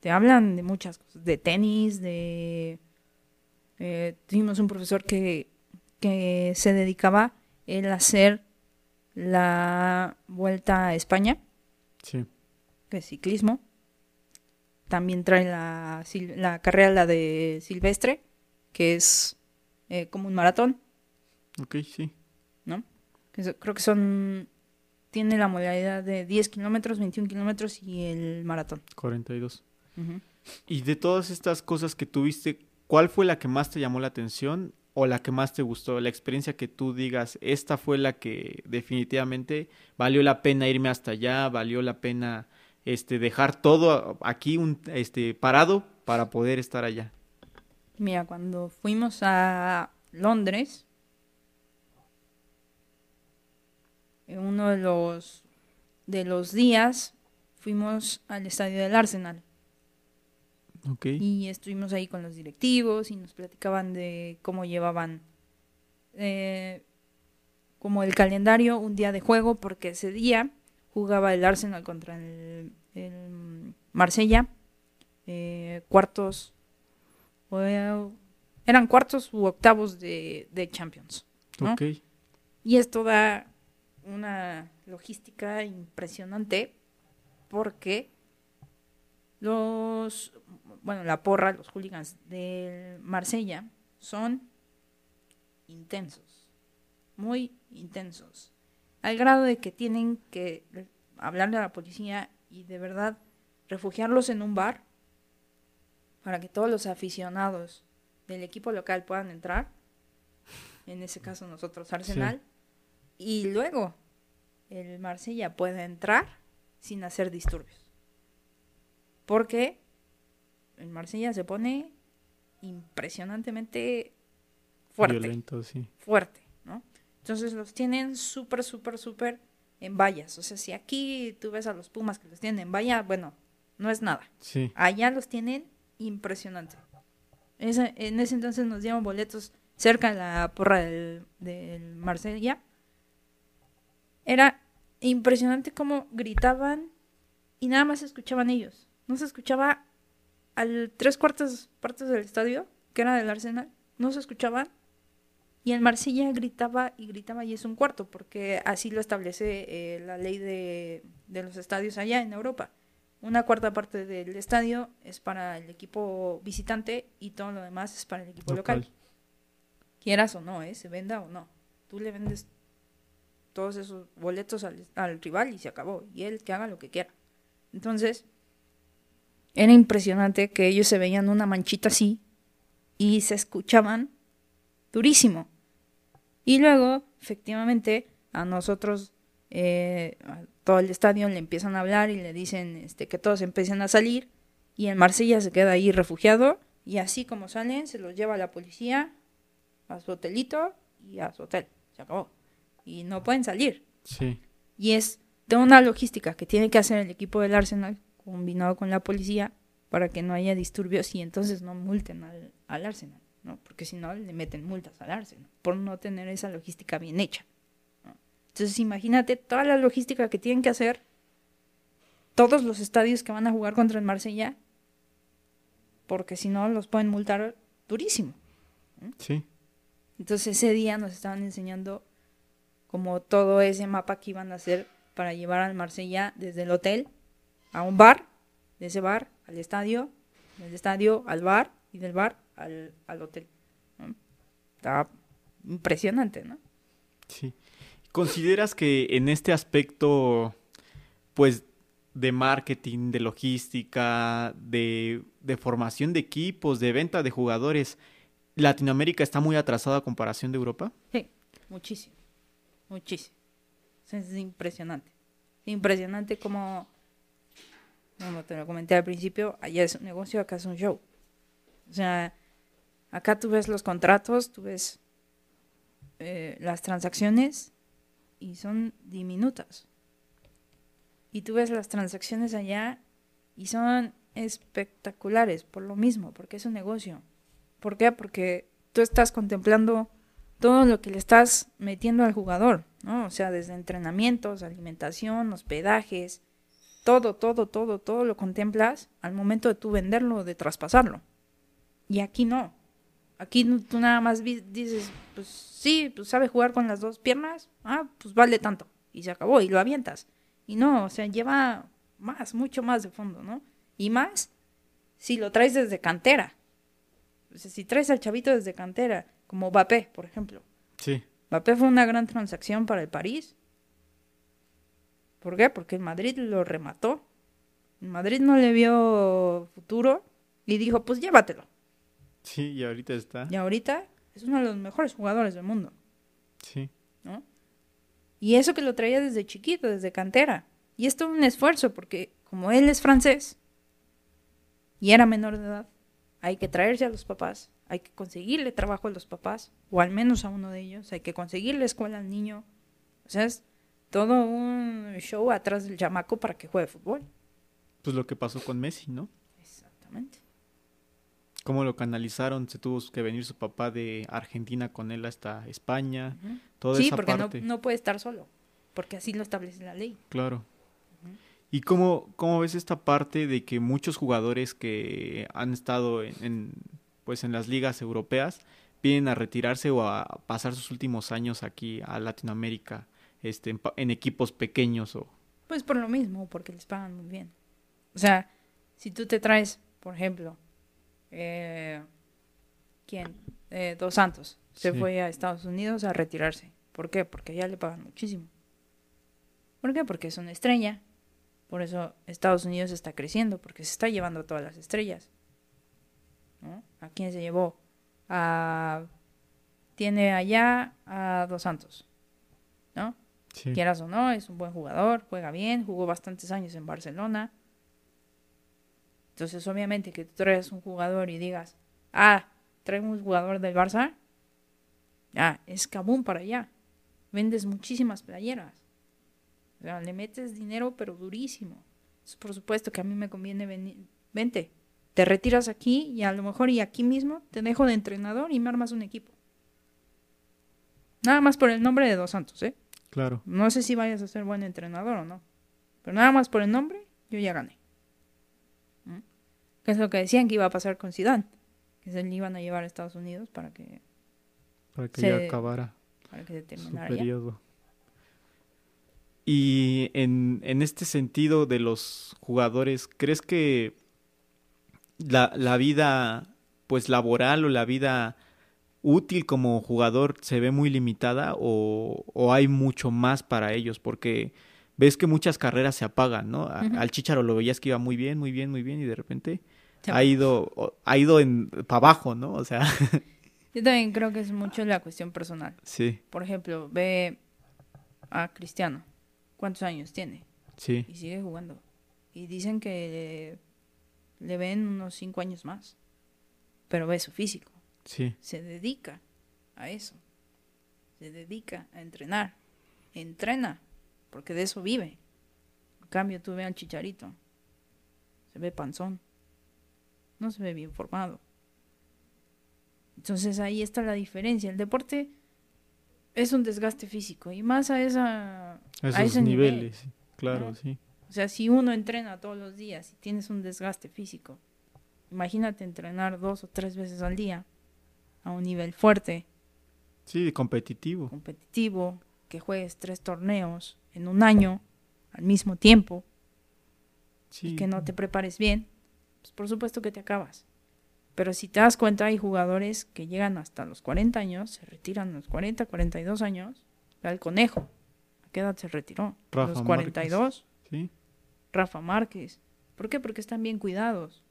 Te hablan de muchas cosas, de tenis, de... Eh, tuvimos un profesor que, que se dedicaba a hacer la vuelta a España. Sí. Que es ciclismo. También trae la, la carrera, la de Silvestre, que es eh, como un maratón. Ok, sí. ¿No? creo que son tiene la modalidad de 10 kilómetros, 21 kilómetros y el maratón. 42. Y de todas estas cosas que tuviste, ¿cuál fue la que más te llamó la atención o la que más te gustó? La experiencia que tú digas, esta fue la que definitivamente valió la pena irme hasta allá, valió la pena este dejar todo aquí un este parado para poder estar allá. Mira, cuando fuimos a Londres, en uno de los, de los días fuimos al estadio del Arsenal. Y estuvimos ahí con los directivos y nos platicaban de cómo llevaban eh, como el calendario, un día de juego, porque ese día jugaba el Arsenal contra el, Marsella, eh, cuartos, eran cuartos u octavos de, Champions. Y esto da una logística impresionante porque los, bueno, la porra, los hooligans de Marsella son intensos, muy intensos, al grado de que tienen que hablarle a la policía y de verdad refugiarlos en un bar para que todos los aficionados del equipo local puedan entrar, en ese caso nosotros Arsenal, y luego el Marsella puede entrar sin hacer disturbios. Porque el Marsella se pone impresionantemente fuerte. Violento, sí. Fuerte. Entonces los tienen súper, súper, súper en vallas. O sea, si aquí tú ves a los Pumas que los tienen en valla, bueno, no es nada. Sí. Allá los tienen impresionante. en ese entonces nos dieron boletos cerca de la porra del, del Marsella era impresionante cómo gritaban y nada más se escuchaban ellos. No se escuchaba al tres cuartos partes del estadio, que era del Arsenal, no se escuchaban. Y el Marsella gritaba y gritaba y es un cuarto, porque así lo establece eh, la ley de, los estadios allá en Europa. Una cuarta parte del estadio es para el equipo visitante y todo lo demás es para el equipo local. Quieras o no, ¿eh? se venda o no. Tú le vendes todos esos boletos al, rival y se acabó. Y él que haga lo que quiera. Entonces, era impresionante que ellos se veían una manchita así y se escuchaban durísimo. Y luego, efectivamente, a nosotros, eh, a todo el estadio le empiezan a hablar y le dicen este, que todos empiezan a salir. Y en Marsella se queda ahí refugiado. Y así como salen, se los lleva la policía a su hotelito y a su hotel. Se acabó y no pueden salir. Sí. Y es de una logística que tiene que hacer el equipo del Arsenal, combinado con la policía, para que no haya disturbios y entonces no multen al, al Arsenal, ¿no? Porque si no, le meten multas al Arsenal por no tener esa logística bien hecha. ¿no? Entonces imagínate toda la logística que tienen que hacer todos los estadios que van a jugar contra el Marsella, porque si no los pueden multar durísimo. Sí. Entonces ese día nos estaban enseñando como todo ese mapa que iban a hacer para llevar al Marsella desde el hotel a un bar, de ese bar al estadio, del estadio al bar y del bar al, al hotel. ¿no? Estaba impresionante, ¿no? Sí. ¿Consideras que en este aspecto, pues, de marketing, de logística, de, de formación de equipos, de venta de jugadores, Latinoamérica está muy atrasada a comparación de Europa? Sí, muchísimo, muchísimo. Es impresionante. Impresionante como, como te lo comenté al principio, allá es un negocio, acá es un show. O sea, acá tú ves los contratos, tú ves eh, las transacciones y son diminutas. Y tú ves las transacciones allá y son espectaculares por lo mismo, porque es un negocio. ¿Por qué? Porque tú estás contemplando todo lo que le estás metiendo al jugador, ¿no? O sea, desde entrenamientos, alimentación, hospedajes, todo, todo, todo, todo lo contemplas al momento de tú venderlo o de traspasarlo. Y aquí no. Aquí tú nada más dices, pues sí, pues sabe jugar con las dos piernas, ah, pues vale tanto. Y se acabó, y lo avientas. Y no, o sea, lleva más, mucho más de fondo, ¿no? Y más si lo traes desde cantera. O sea, si traes al chavito desde cantera, como Mbappé, por ejemplo. Sí. Mbappé fue una gran transacción para el París. ¿Por qué? Porque el Madrid lo remató. El Madrid no le vio futuro y dijo, pues llévatelo. Sí, y ahorita está. Y ahorita es uno de los mejores jugadores del mundo, Sí. ¿no? Y eso que lo traía desde chiquito, desde cantera. Y esto es un esfuerzo porque como él es francés y era menor de edad, hay que traerse a los papás, hay que conseguirle trabajo a los papás, o al menos a uno de ellos, hay que conseguirle escuela al niño. O sea, es todo un show atrás del chamaco para que juegue fútbol. Pues lo que pasó con Messi, ¿no? Exactamente. Cómo lo canalizaron, se tuvo que venir su papá de Argentina con él hasta España, Ujú. toda Sí, esa porque no, parte. no puede estar solo, porque así lo establece la ley. Claro. ¿Y cómo, cómo ves esta parte de que muchos jugadores que han estado en, en, pues en las ligas europeas vienen a retirarse o a pasar sus últimos años aquí a Latinoamérica, este, en, en equipos pequeños o Pues por lo mismo, porque les pagan muy bien. O sea, si tú te traes, por ejemplo, eh, ¿quién? Eh, Dos Santos. Se Sí. fue a Estados Unidos a retirarse. ¿Por qué? Porque allá le pagan muchísimo. ¿Por qué? Porque es una estrella. Por eso Estados Unidos está creciendo, porque se está llevando a todas las estrellas. ¿no? ¿A quién se llevó? A... Tiene allá a Dos Santos. ¿No? sí, quieras o no, es un buen jugador, juega bien, jugó bastantes años en Barcelona. Entonces, obviamente, que tú traes un jugador y digas, ah, traigo un jugador del Barça, ya, es cabún para allá. Vendes muchísimas playeras. O sea, le metes dinero, pero durísimo. Entonces, por supuesto que a mí me conviene venir. Vente, te retiras aquí y a lo mejor y aquí mismo te dejo de entrenador y me armas un equipo. Nada más por el nombre de Dos Santos, ¿eh? claro. No sé si vayas a ser buen entrenador o no. Pero nada más por el nombre, yo ya gané. Que es lo que decían que iba a pasar con Zidane. Que se le iban a llevar a Estados Unidos para que, Para que Se- ya acabara para que se su ya. periodo. Y en, en este sentido de los jugadores, ¿crees que la, la vida pues laboral o la vida útil como jugador se ve muy limitada o, o hay mucho más para ellos? Porque ves que muchas carreras se apagan, ¿no? A-. Al Chicharo lo veías que iba muy bien, muy bien, muy bien y de repente Ha ido, ha ido en para abajo, ¿no? O sea, Yo también creo que es mucho la cuestión personal. sí, Por ejemplo, ve a Cristiano. ¿Cuántos años tiene? sí, Y sigue jugando. Y dicen que le, le ven unos cinco años más. Pero ve su físico. sí, se dedica a eso. Se dedica a entrenar. Entrena, porque de eso vive. En cambio, tú ve al chicharito. Se ve panzón. No se ve bien formado. Entonces ahí está la diferencia. El deporte es un desgaste físico y más a esa A a esos ese nivel. niveles, claro, sí. O sea, si uno entrena todos los días y tienes un desgaste físico, imagínate entrenar dos o tres veces al día a un nivel fuerte, Sí, competitivo. competitivo, que juegues tres torneos en un año al mismo tiempo Sí. y que no te prepares bien, pues por supuesto que te acabas. Pero si te das cuenta, hay jugadores que llegan hasta los 40 años, se retiran a los 40, 42 años. Ve al conejo. ¿A qué edad se retiró? A Rafa los Márquez. 42. Sí, Rafa Márquez. ¿Por qué? Porque están bien cuidados.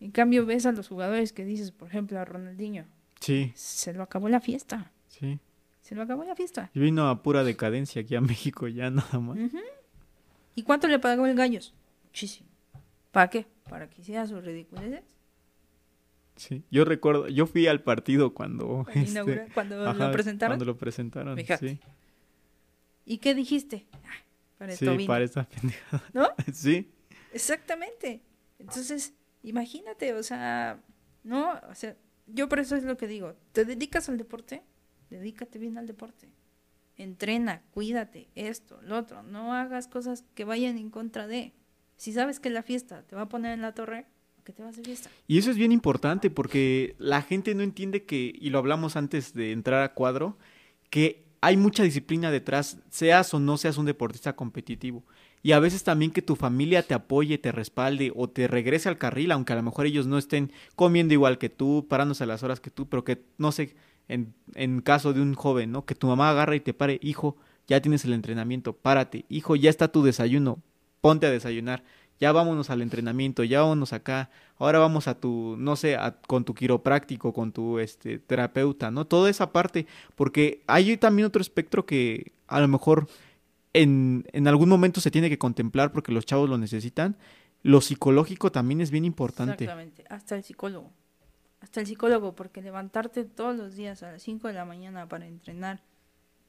En cambio, ves a los jugadores que dices, por ejemplo, a Ronaldinho. sí, Se lo acabó la fiesta. sí. Se lo acabó la fiesta. Y vino a pura decadencia aquí a México ya nada más. ¿Y cuánto le pagó el Gallos? Muchísimo. ¿Para qué? ¿Para que hiciera sus ridiculeces? Sí. Yo recuerdo, yo fui al partido cuando Cuando este, inaugura- cuando ajá, lo presentaron. Cuando lo presentaron, Fíjate. sí. ¿Y qué dijiste? Ah, para Sí, para esa pendejada. ¿No? Sí, Exactamente. Entonces, imagínate, o sea, no, o sea, yo por eso es lo que digo, te dedicas al deporte, dedícate bien al deporte. Entrena, cuídate, esto, lo otro, no hagas cosas que vayan en contra de. Si sabes que la fiesta te va a poner en la torre, ¿qué te vas de fiesta? Y eso es bien importante porque la gente no entiende que, y lo hablamos antes de entrar a cuadro, que hay mucha disciplina detrás, seas o no seas un deportista competitivo. Y a veces también que tu familia te apoye, te respalde o te regrese al carril, aunque a lo mejor ellos no estén comiendo igual que tú, parándose a las horas que tú, pero que, no sé, en, en caso de un joven, ¿no? Que tu mamá agarra y te pare, hijo, ya tienes el entrenamiento, párate, hijo, ya está tu desayuno, ponte a desayunar, ya vámonos al entrenamiento, ya vámonos acá, ahora vamos a tu, no sé, a- con tu quiropráctico, con tu este terapeuta, ¿no? Toda esa parte, porque hay también otro espectro que a lo mejor en, en algún momento se tiene que contemplar porque los chavos lo necesitan. Lo psicológico también es bien importante. Exactamente, hasta el psicólogo. Hasta el psicólogo, porque levantarte todos los días a las 5 de la mañana para entrenar,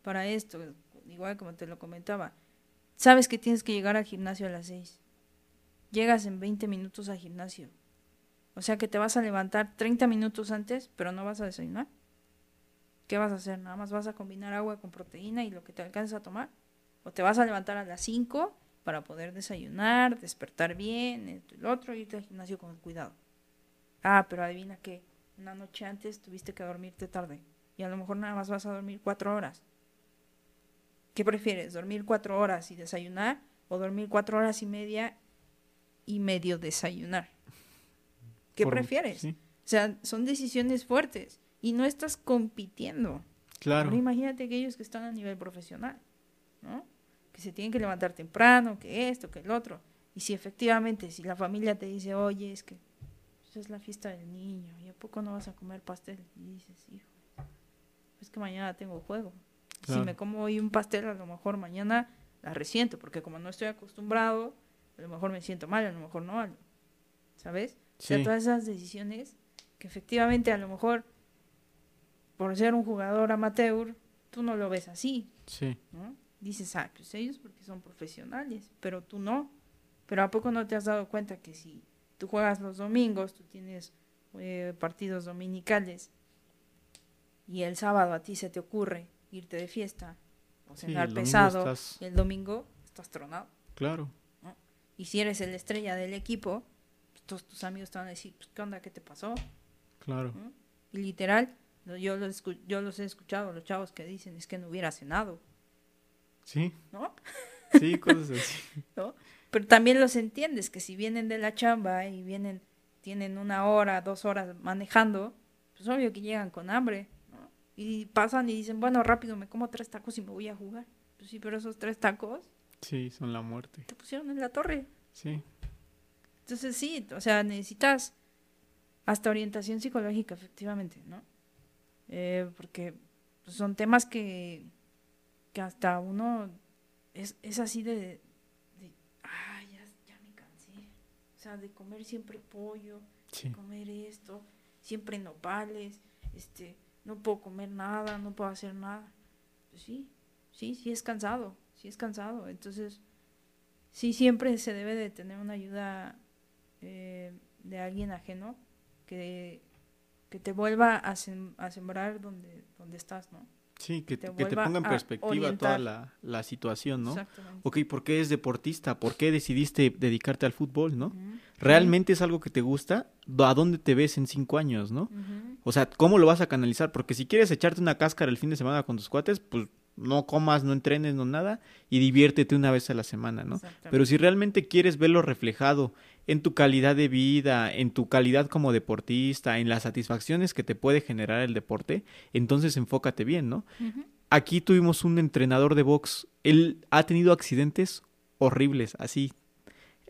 para esto, igual como te lo comentaba, sabes que tienes que llegar al gimnasio a las 6. Llegas en 20 minutos al gimnasio. O sea que te vas a levantar 30 minutos antes, pero no vas a desayunar. ¿Qué vas a hacer? Nada más vas a combinar agua con proteína y lo que te alcances a tomar. O te vas a levantar a las 5 para poder desayunar, despertar bien, esto y lo otro, irte al gimnasio con cuidado. Ah, pero adivina qué, una noche antes tuviste que dormirte tarde y a lo mejor nada más vas a dormir cuatro horas. ¿Qué prefieres, dormir cuatro horas y desayunar o dormir cuatro horas y media y medio desayunar? ¿Qué Por- prefieres? sí, O sea, son decisiones fuertes y no estás compitiendo. claro. Ahora imagínate aquellos que están a nivel profesional, ¿no? Que se tienen que levantar temprano, que esto, que el otro. Y si efectivamente, si la familia te dice, oye, es que pues, es la fiesta del niño, ¿y a poco no vas a comer pastel? Y dices, hijo, es que mañana tengo juego. Claro. Si me como hoy un pastel, a lo mejor mañana la resiento, porque como no estoy acostumbrado, a lo mejor me siento mal, a lo mejor no, ¿sabes? O sea, Sí. todas esas decisiones que efectivamente a lo mejor por ser un jugador amateur, tú no lo ves así, Sí, ¿no? Dices, ah, pues ellos porque son profesionales, pero tú no. Pero ¿a poco no te has dado cuenta que si tú juegas los domingos, tú tienes eh, partidos dominicales y el sábado a ti se te ocurre irte de fiesta o cenar pesado estás- y el domingo estás tronado? claro. Y si eres el estrella del equipo, pues, todos tus amigos te van a decir, pues, ¿qué onda? ¿Qué te pasó? Claro. ¿no? Y literal, yo los, escu- yo los he escuchado, los chavos que dicen, es que no hubiera cenado, Sí, ¿no? sí, cosas así. ¿no? Pero también los entiendes, que si vienen de la chamba y vienen, tienen una hora, dos horas manejando, pues obvio que llegan con hambre. Y pasan y dicen, bueno, rápido, me como tres tacos y me voy a jugar. Pues sí, pero esos tres tacos Sí, son la muerte. te pusieron en la torre. Sí, Entonces sí, o sea, necesitas hasta orientación psicológica, efectivamente, ¿no? Eh, porque pues, son temas que, que hasta uno es, es así de, de ay, ya, ya me cansé. O sea, de comer siempre pollo, sí. de comer esto, siempre nopales, este, no puedo comer nada, no puedo hacer nada. Pues sí, sí, sí es cansado, sí es cansado. Entonces, sí siempre se debe de tener una ayuda eh, de alguien ajeno que, que te vuelva a, sem- a sembrar donde, donde estás, ¿no? Sí, que te te, que te ponga en perspectiva toda la, la situación, ¿no? Exactamente. Ok, ¿por qué eres deportista? ¿Por qué decidiste dedicarte al fútbol, no? ¿Realmente es algo que te gusta? ¿A dónde te ves en cinco años, no? O sea, ¿cómo lo vas a canalizar? Porque si quieres echarte una cáscara el fin de semana con tus cuates, pues no comas, no entrenes, no nada, y diviértete una vez a la semana, ¿no? Pero si realmente quieres verlo reflejado en tu calidad de vida, en tu calidad como deportista, en las satisfacciones que te puede generar el deporte, entonces enfócate bien, ¿no? Aquí tuvimos un entrenador de box, él ha tenido accidentes horribles, así.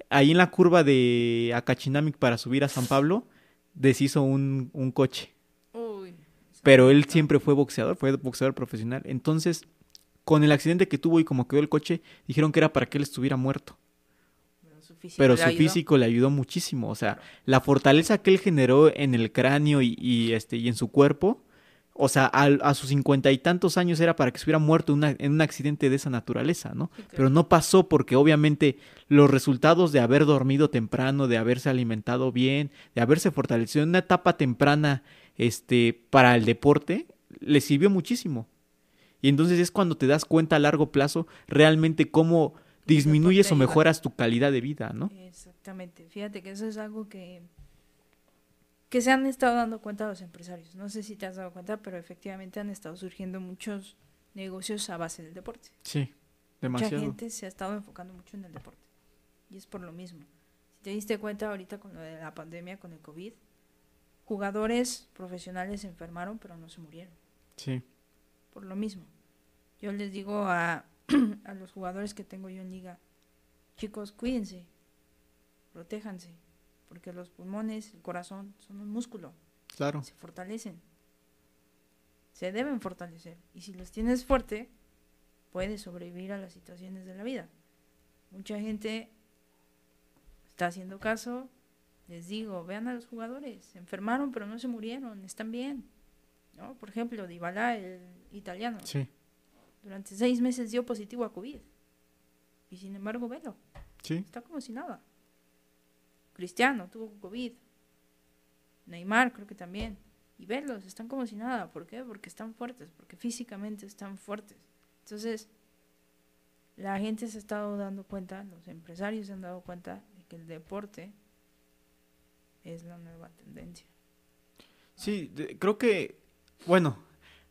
Ahí en la curva de Acachinamic para subir a San Pablo, deshizo un, un coche. Uy. Pero él siempre fue boxeador, fue boxeador profesional. Entonces, con el accidente que tuvo y como quedó el coche, dijeron que era para que él estuviera muerto. Pero su físico, Pero le ayudó. físico le ayudó muchísimo. O sea, la fortaleza que él generó en el cráneo y, y, este, y en su cuerpo, o sea, al- a, sus cincuenta y tantos años era para que estuviera muerto en una- en un accidente de esa naturaleza, ¿no? Pero no pasó porque obviamente los resultados de haber dormido temprano, de haberse alimentado bien, de haberse fortalecido en una etapa temprana este, para el deporte, le sirvió muchísimo. Y entonces es cuando te das cuenta a largo plazo realmente cómo disminuyes o mejoras tu calidad de vida, ¿no? Exactamente. Fíjate que eso es algo que, que se han estado dando cuenta los empresarios. No sé si te has dado cuenta, pero efectivamente han estado surgiendo muchos negocios a base del deporte. Sí, Mucha demasiado. gente se ha estado enfocando mucho en el deporte. Y es por lo mismo. Si te diste cuenta ahorita con lo de la pandemia, con el COVID, jugadores profesionales se enfermaron, pero no se murieron. Sí, Por lo mismo. Yo les digo a, a los jugadores que tengo yo en liga, chicos, cuídense, protéjanse, porque los pulmones, el corazón son un músculo, claro. se fortalecen. Se deben fortalecer. Y si los tienes fuerte, puedes sobrevivir a las situaciones de la vida. Mucha gente está haciendo caso. Les digo, vean a los jugadores. Se enfermaron, pero no se murieron. Están bien. ¿No? Por ejemplo, Dybala, el italiano, Sí, durante seis meses dio positivo a COVID. Y sin embargo, velo. sí, Está como si nada. Cristiano tuvo COVID. Neymar creo que también. Y verlos, están como si nada. ¿Por qué? Porque están fuertes, porque físicamente están fuertes. Entonces, la gente se ha estado dando cuenta, los empresarios se han dado cuenta de que el deporte es la nueva tendencia. Sí, creo que, bueno,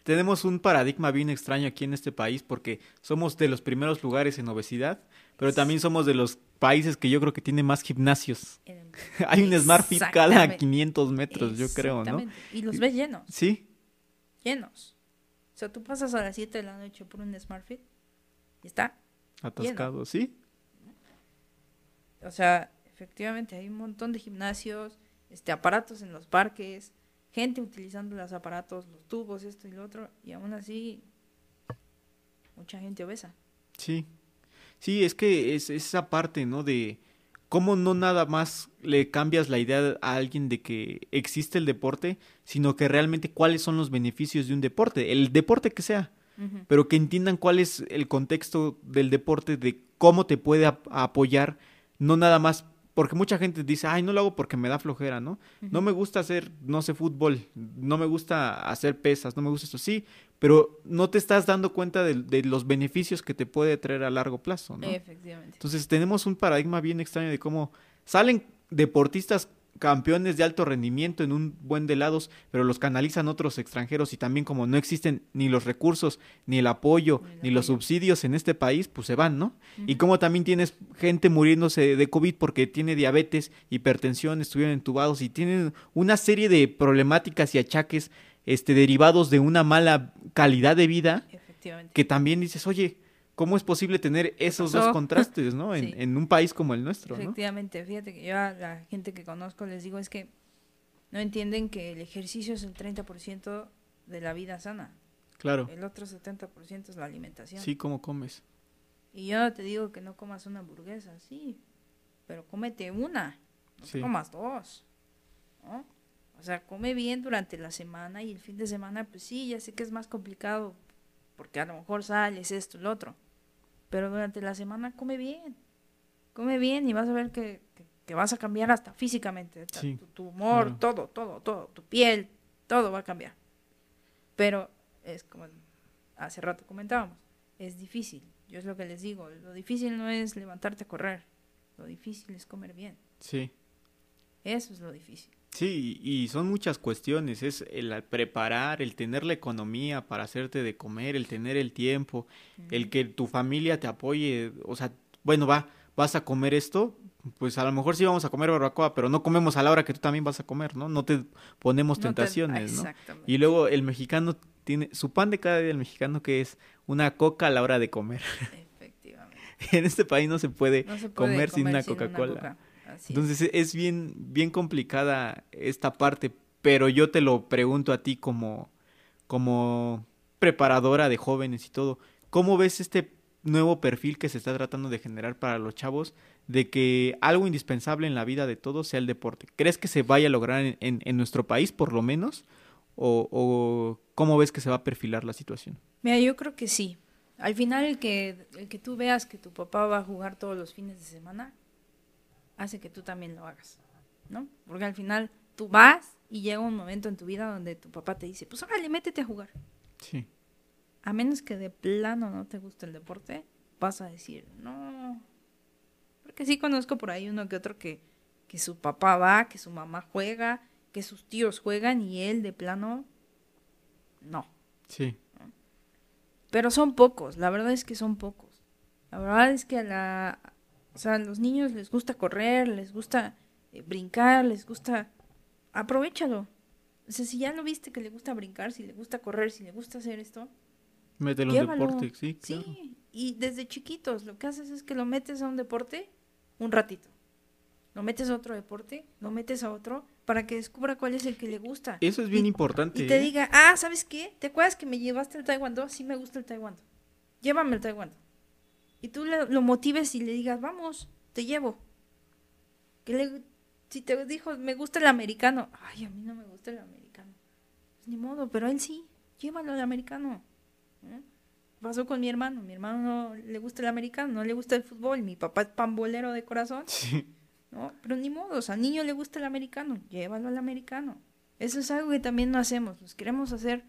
tenemos un paradigma bien extraño aquí en este país porque somos de los primeros lugares en obesidad, pero también somos de los países que yo creo que tienen más gimnasios. Hay un Smart Fit cada Exactamente. 500 metros, yo creo, ¿no? Y los ves llenos. Sí, llenos. O sea, tú pasas a las 7 de la noche por un Smart Fit y está. atascado, sí. O sea, efectivamente hay un montón de gimnasios, este aparatos en los parques, gente utilizando los aparatos, los tubos, esto y lo otro, y aún así mucha gente obesa. Sí, sí, es que es esa parte, ¿no? De cómo no nada más le cambias la idea a alguien de que existe el deporte, sino que realmente cuáles son los beneficios de un deporte, el deporte que sea, pero que entiendan cuál es el contexto del deporte, de cómo te puede ap- apoyar, no nada más, porque mucha gente dice, ay, no lo hago porque me da flojera, ¿no? No me gusta hacer, no sé, fútbol, no me gusta hacer pesas, no me gusta esto, sí, pero no te estás dando cuenta de, de los beneficios que te puede traer a largo plazo, ¿no? Efectivamente. Entonces tenemos un paradigma bien extraño de cómo salen deportistas campeones de alto rendimiento en un buen de lados, pero los canalizan otros extranjeros y también como no existen ni los recursos, ni el apoyo, Ni el ni los subsidios en este país, pues se van, ¿no? Y como también tienes gente muriéndose de COVID porque tiene diabetes, hipertensión, estuvieron entubados y tienen una serie de problemáticas y achaques este derivados de una mala calidad de vida que también dices, oye, ¿cómo es posible tener esos dos contrastes, ¿no? En, Sí. en un país como el nuestro, ¿no? Efectivamente, fíjate que yo a la gente que conozco les digo es que no entienden que el ejercicio es el 30% de la vida sana. Claro. El otro 70% es la alimentación. Sí, ¿cómo comes? Y yo no te digo que no comas una hamburguesa, sí, pero cómete una, no Sí. comas dos, ¿no? O sea, come bien durante la semana y el fin de semana, pues sí, ya sé que es más complicado, porque a lo mejor sales esto, lo otro, pero durante la semana come bien, come bien y vas a ver que, que- que vas a cambiar hasta físicamente, Sí, tu, tu humor, claro. todo, todo, todo, tu piel, todo va a cambiar. Pero es como hace rato comentábamos, es difícil. Yo es lo que les digo, lo difícil no es levantarte a correr, lo difícil es comer bien. Sí. Eso es lo difícil. Sí, y son muchas cuestiones, es el preparar, el tener la economía para hacerte de comer, el tener el tiempo, el que tu familia te apoye, o sea, bueno, va, vas a comer esto, pues a lo mejor sí vamos a comer barbacoa, pero no comemos a la hora que tú también vas a comer, ¿no? No te ponemos No te- tentaciones, ¿no? Y luego el mexicano tiene su pan de cada día del mexicano que es una coca a la hora de comer. Efectivamente. en este país no se puede, No se puede comer, sin una Coca-Cola. Así. Entonces e- es bien, bien complicada esta parte, pero yo te lo pregunto a ti como, como preparadora de jóvenes y todo. ¿Cómo ves este nuevo perfil que se está tratando de generar para los chavos de que algo indispensable en la vida de todos sea el deporte? ¿Crees que se vaya a lograr en, en- en nuestro país por lo menos? ¿O, o cómo ves que se va a perfilar la situación? Mira, yo creo que sí. Al final el que, el que tú veas que tu papá va a jugar todos los fines de semana, hace que tú también lo hagas, ¿no? Porque al final tú vas y llega un momento en tu vida donde tu papá te dice, pues órale, métete a jugar. Sí, A menos que de plano no te guste el deporte, vas a decir, no. Porque sí conozco por ahí uno que otro que, que su papá va, que su mamá juega, que sus tíos juegan y él de plano, no. sí, Pero son pocos, la verdad es que son pocos. La verdad es que a la, o sea, a los niños les gusta correr, les gusta eh, brincar, les gusta, aprovechalo. O sea, si ya lo viste que le gusta brincar, si le gusta correr, si le gusta hacer esto, mételo en deporte, sí, claro. Sí, y desde chiquitos lo que haces es que lo metes a un deporte un ratito. Lo metes a otro deporte, lo metes a otro, para que descubra cuál es el que le gusta. Eso es bien Y- importante. Y te ¿eh? diga, ah, ¿sabes qué? ¿Te acuerdas que me llevaste al taekwondo? Sí me gusta el taekwondo. Llévame al taekwondo. Y tú le- lo motives y le digas, vamos, te llevo. Que le, si te dijo, me gusta el americano. Ay, a mí no me gusta el americano. Pues ni modo, pero él sí. Llévalo al americano. ¿eh? Pasó con mi hermano. Mi hermano no le gusta el americano, no le gusta el fútbol. Mi papá es pambolero de corazón. Sí, ¿no? Pero ni modo, o sea, al niño le gusta el americano, llévalo al americano. Eso es algo que también no hacemos, nos queremos hacer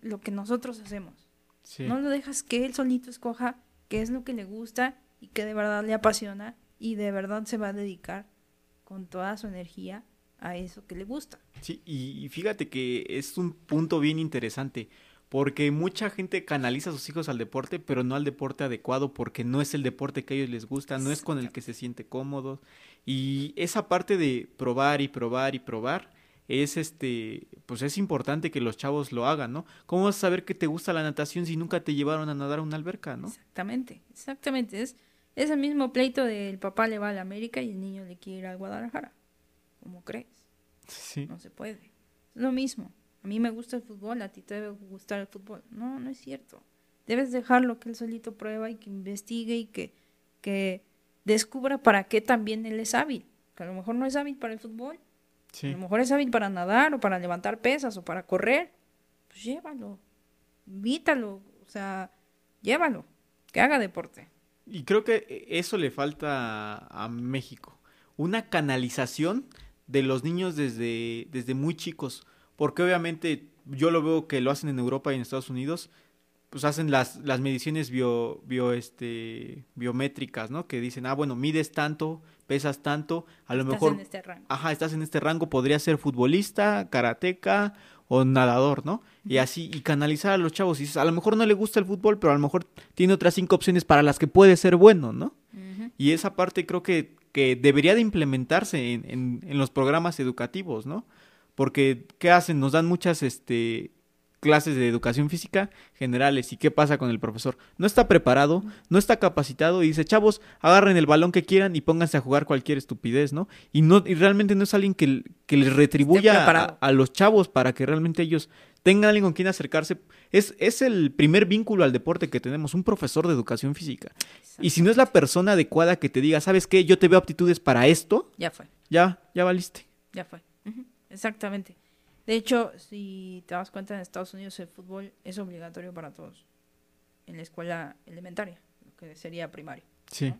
lo que nosotros hacemos. sí. No lo dejas que él solito escoja qué es lo que le gusta y que de verdad le apasiona y de verdad se va a dedicar con toda su energía a eso que le gusta. Sí, y, fíjate que es un punto bien interesante, porque mucha gente canaliza a sus hijos al deporte, pero no al deporte adecuado, porque no es el deporte que a ellos les gusta, no es con el que se siente cómodo. Y esa parte de probar y probar y probar es este, pues es importante que los chavos lo hagan, ¿no? ¿Cómo vas a saber que te gusta la natación si nunca te llevaron a nadar a una alberca, ¿no? Exactamente, exactamente. Es, es el mismo pleito del papá le va a la América y el niño le quiere ir a Guadalajara. ¿Cómo crees? Sí. No se puede. Es lo mismo. A mí me gusta el fútbol, a ti te debe gustar el fútbol. No, no es cierto. Debes dejarlo que él solito prueba y que investigue y que, que descubra para qué también él es hábil. Que a lo mejor no es hábil para el fútbol, a lo mejor es hábil para nadar o para levantar pesas o para correr. Pues llévalo, invítalo, o sea, llévalo, que haga deporte. Y creo que eso le falta a México. Una canalización de los niños desde, desde muy chicos. Porque obviamente yo lo veo que lo hacen en Europa y en Estados Unidos. Pues hacen las, las mediciones bio, bio, este, biométricas, ¿no? Que dicen, ah, bueno, mides tanto, pesas tanto, a lo Estás mejor en este rango. ajá, estás en este rango, podría ser futbolista, karateca o nadador, ¿no? Y así, y canalizar a los chavos. Y a lo mejor no le gusta el fútbol, pero a lo mejor tiene otras cinco opciones para las que puede ser bueno, ¿no? Y esa parte creo que, que debería de implementarse en, en, en los programas educativos, ¿no? Porque, ¿qué hacen? Nos dan muchas, este clases de educación física generales. Y qué pasa con el profesor no está preparado no está capacitado y dice chavos agarren el balón que quieran y pónganse a jugar cualquier estupidez no y no y realmente no es alguien que, que les retribuya a, a los chavos para que realmente ellos tengan alguien con quien acercarse. Es es el primer vínculo al deporte que tenemos un profesor de educación física. Y si no es la persona adecuada que te diga sabes qué yo te veo aptitudes para esto Ya fue. ya ya valiste. Ya fue. Exactamente. De hecho, si te das cuenta, en Estados Unidos el fútbol es obligatorio para todos. En la escuela elementaria, lo que sería primario. sí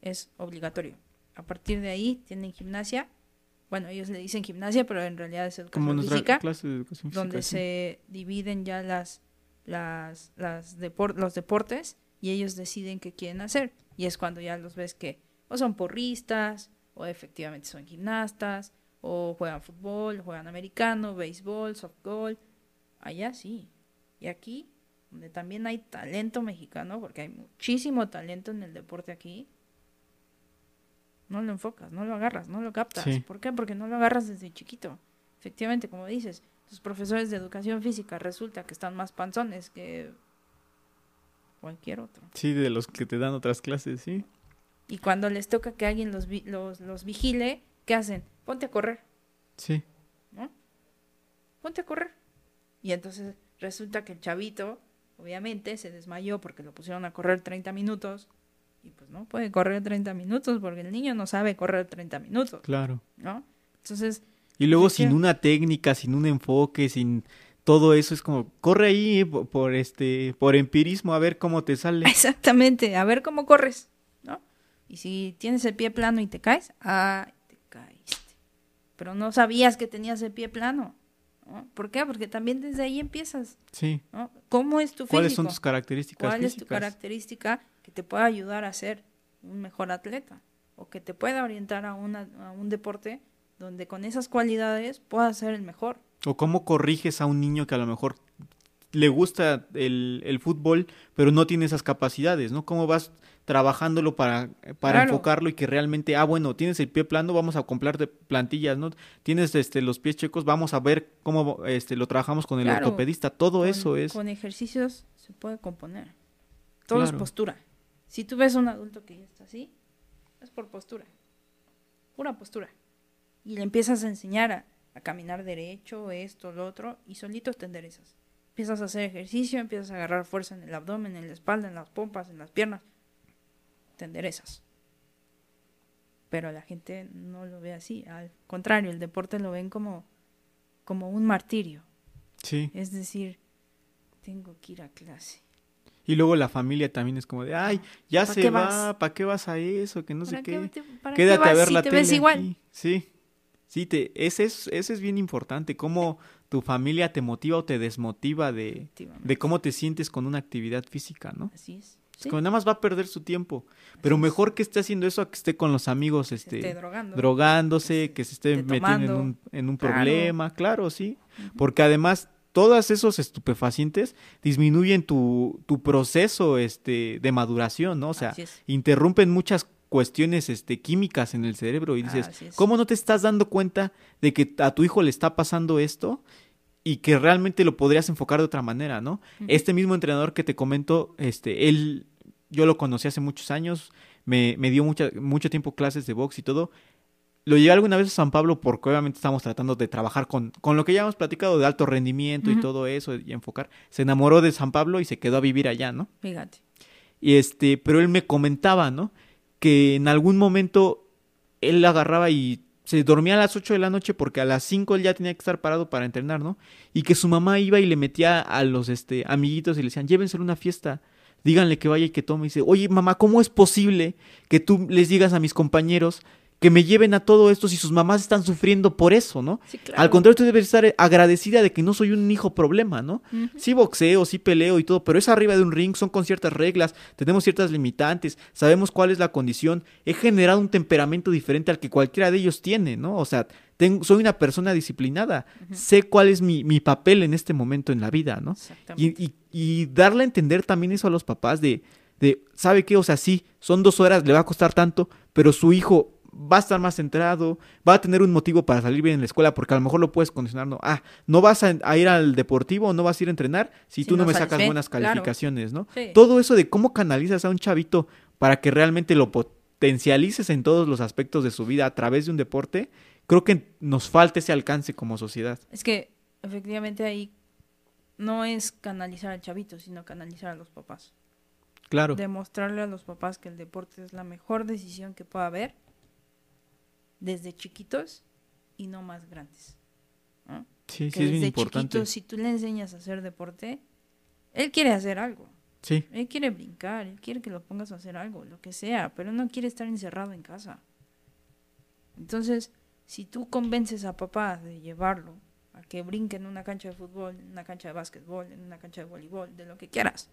Es obligatorio. a partir de ahí tienen gimnasia. Bueno, ellos le dicen gimnasia, pero en realidad es educación Como física, clase de educación física. donde sí. se dividen ya las, las, las depor- los deportes y ellos deciden qué quieren hacer. Y es cuando ya los ves que o son porristas, o efectivamente son gimnastas, o juegan fútbol, juegan americano, béisbol, softball. Allá sí. Y aquí, donde también hay talento mexicano, porque hay muchísimo talento en el deporte aquí, no lo enfocas, no lo agarras, no lo captas. Sí. ¿Por qué? Porque no lo agarras desde chiquito. Efectivamente, como dices, tus profesores de educación física resulta que están más panzones que cualquier otro. Sí, de los que te dan otras clases, sí. Y cuando les toca que alguien los, vi- los, los vigile, ¿qué hacen? Ponte a correr, Sí. ¿no? Ponte a correr. Y entonces resulta que el chavito, obviamente, se desmayó porque lo pusieron a correr 30 minutos. Y pues no puede correr 30 minutos porque el niño no sabe correr 30 minutos, Claro. ¿no? Entonces, Y luego Sí. sin una técnica, sin un enfoque, sin todo eso, es como, corre ahí por, por este, por empirismo a ver cómo te sale. Exactamente, a ver cómo corres, ¿no? Y si tienes el pie plano y te caes, ah. Pero no sabías que tenías el pie plano. ¿no? ¿Por qué? Porque también desde ahí empiezas, Sí. ¿no? ¿Cómo es tu ¿Cuáles físico? son tus características ¿Cuál es tu característica que te pueda ayudar a ser un mejor atleta? O que te pueda orientar a, una, a un deporte donde con esas cualidades puedas ser el mejor. O cómo corriges a un niño que a lo mejor le gusta el, el fútbol, pero no tiene esas capacidades, ¿no? ¿Cómo vas trabajándolo para, para Claro. enfocarlo y que realmente, ah, bueno, tienes el pie plano, vamos a comprarte plantillas, ¿no? Tienes este los pies checos, vamos a ver cómo este lo trabajamos con el Claro. ortopedista. Todo Con- eso es Con ejercicios se puede componer. Todo es postura. Si tú ves a un adulto que ya está así, es por postura. Pura postura. Y le empiezas a enseñar a, a caminar derecho, esto, lo otro, y solito te enderezas. Empiezas a hacer ejercicio, empiezas a agarrar fuerza en el abdomen, en la espalda, en las pompas, en las piernas. Te enderezas. Pero la gente no lo ve así. Al contrario, el deporte lo ven como, como un martirio. sí. Es decir, tengo que ir a clase. Y luego la familia también es como de, ay, ya ¿Pa se va? ¿para qué vas a eso? Que no sé ¿Para qué. te- para qué Quédate a ver si la te tele. ves igual? Sí. Sí, te, ese, es, ese es bien importante, cómo tu familia te motiva o te desmotiva de, de cómo te sientes con una actividad física, ¿no? Así es. Es Sí, como nada más va a perder su tiempo. Pero mejor que esté haciendo eso a que esté con los amigos, se esté este, drogando. drogándose, que se esté esté metiendo en un, en un Claro. problema, claro, sí. Porque además, todos esos estupefacientes disminuyen tu, tu proceso este, de maduración, ¿no? O sea, interrumpen muchas cuestiones este, químicas en el cerebro y dices. ¿cómo no te estás dando cuenta de que a tu hijo le está pasando esto? Y que realmente lo podrías enfocar de otra manera, ¿no? Este mismo entrenador que te comento, este, él, yo lo conocí hace muchos años, me, me dio mucha, mucho tiempo clases de box y todo. Lo llevé alguna vez a San Pablo porque obviamente estamos tratando de trabajar con, con lo que ya hemos platicado de alto rendimiento y todo eso y enfocar. Se enamoró de San Pablo y se quedó a vivir allá, ¿no? Fíjate. Y este, pero él me comentaba, ¿no? Que en algún momento él agarraba y se dormía a las 8 de la noche porque a las 5 él ya tenía que estar parado para entrenar, ¿no? Y que su mamá iba y le metía a los este, amiguitos y le decían, llévenselo una fiesta, díganle que vaya y que tome. Y dice, oye mamá, ¿cómo es posible que tú les digas a mis compañeros que me lleven a todo esto si sus mamás están sufriendo por eso, ¿no? Sí, claro. Al contrario, tú debes estar agradecida de que no soy un hijo problema, ¿no? Sí boxeo, sí peleo y todo, pero es arriba de un ring, son con ciertas reglas, tenemos ciertas limitantes, sabemos cuál es la condición. He generado un temperamento diferente al que cualquiera de ellos tiene, ¿no? O sea, tengo, soy una persona disciplinada, sé cuál es mi, mi papel en este momento en la vida, ¿no? Exactamente. Y, y- y darle a entender también eso a los papás de, de, ¿sabe qué? O sea, sí, son dos horas, le va a costar tanto, pero su hijo va a estar más centrado, va a tener un motivo para salir bien en la escuela, porque a lo mejor lo puedes condicionar, no, ah, no vas a, a ir al deportivo, no vas a ir a entrenar si, Si tú no, me sacas buenas claro. calificaciones, ¿no? Sí. Todo eso de cómo canalizas a un chavito para que realmente lo potencialices en todos los aspectos de su vida a través de un deporte, creo que nos falta ese alcance como sociedad. Es que efectivamente ahí no es canalizar al chavito, sino canalizar a los papás. Claro. Demostrarle a los papás que el deporte es la mejor decisión que pueda haber desde chiquitos y no más grandes. ¿no? Sí, que sí, es bien importante. chiquito, si tú le enseñas a hacer deporte, él quiere hacer algo. Sí, Él quiere brincar, él quiere que lo pongas a hacer algo, lo que sea, pero no quiere estar encerrado en casa. Entonces, si tú convences a papá de llevarlo a que brinque en una cancha de fútbol, en una cancha de básquetbol, en una cancha de voleibol, de lo que quieras,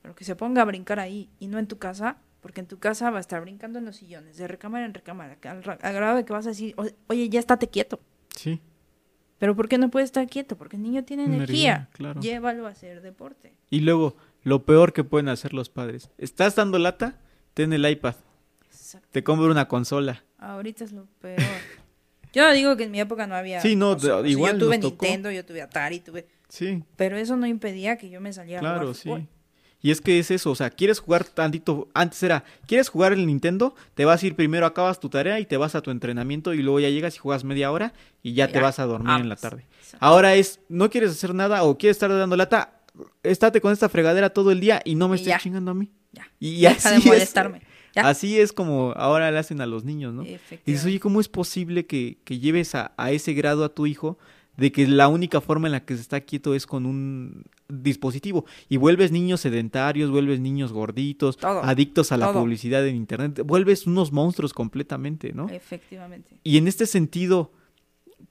pero que se ponga a brincar ahí y no en tu casa, porque en tu casa va a estar brincando en los sillones, de recámara en recámara, al, al grado de que vas a decir, "O- oye, ya estate quieto. Sí. Pero ¿por qué no puede estar quieto? Porque el niño tiene energía. Energía, claro. Llévalo a hacer deporte. Y luego, lo peor que pueden hacer los padres. ¿Estás dando lata? Ten el iPad. Exacto. Te compro una consola. Ahorita es lo peor. Yo no digo que en mi época no había. Sí, no, consolas. igual Yo tuve nos tocó. Nintendo, yo tuve Atari, tuve. Sí, Pero eso no impedía que yo me saliera a claro, jugar sí. Y es que es eso, o sea, quieres jugar tantito, antes era, quieres jugar el Nintendo, te vas a ir primero, acabas tu tarea y te vas a tu entrenamiento y luego ya llegas y juegas media hora y ya, te vas a dormir en la vámonos. tarde. Ahora es, no quieres hacer nada o quieres estar dando lata, estate con esta fregadera todo el día y no me estés chingando a mí. Ya. Y Deja así de es. molestarme. Ya. Así es como ahora le hacen a los niños, ¿no? Y dices, oye, ¿cómo es posible que, que lleves a, a ese grado a tu hijo de que la única forma en la que se está quieto es con un dispositivo? Y vuelves niños sedentarios, vuelves niños gorditos, Todo, adictos a la todo. publicidad en internet, vuelves unos monstruos completamente, ¿no? Efectivamente. Y en este sentido,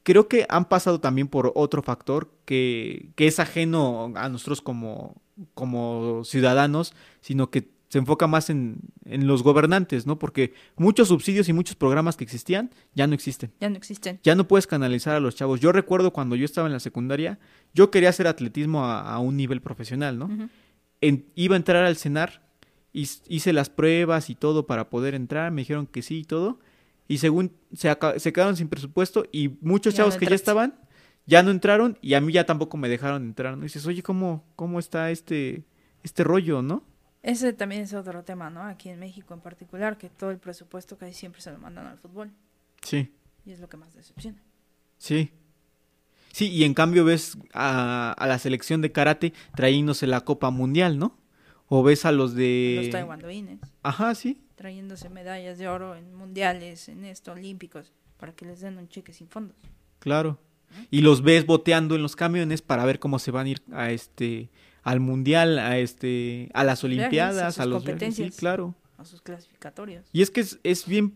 creo que han pasado también por otro factor que, que es ajeno a nosotros como, como ciudadanos, sino que se enfoca más en, en los gobernantes, ¿no? Porque muchos subsidios y muchos programas que existían ya no existen. Ya no existen. Ya no puedes canalizar a los chavos. Yo recuerdo cuando yo estaba en la secundaria, yo quería hacer atletismo a, a un nivel profesional, ¿no? En- iba a entrar al CENAR, hice las pruebas y todo para poder entrar, me dijeron que sí y todo, y según se, se quedaron sin presupuesto y muchos Ya chavos que ya estaban, ya no entraron y a mí ya tampoco me dejaron entrar, ¿no? Y dices, oye, ¿cómo, cómo está este, este rollo, no? Ese también es otro tema, ¿no? Aquí en México en particular, que todo el presupuesto casi siempre se lo mandan al fútbol. Sí, Y es lo que más decepciona. sí. Sí, y en cambio ves a, a la selección de karate trayéndose la Copa Mundial, ¿no? O ves a los de... Los taekwondoines Ajá, sí, trayéndose medallas de oro en mundiales, en esto, olímpicos, para que les den un cheque sin fondos. Claro. Y los ves boteando en los camiones para ver cómo se van a ir a este al mundial, a este a las Viajes, a olimpiadas, sus a los viajes, sí, competencias. claro. A sus clasificatorios. Y es que es, es bien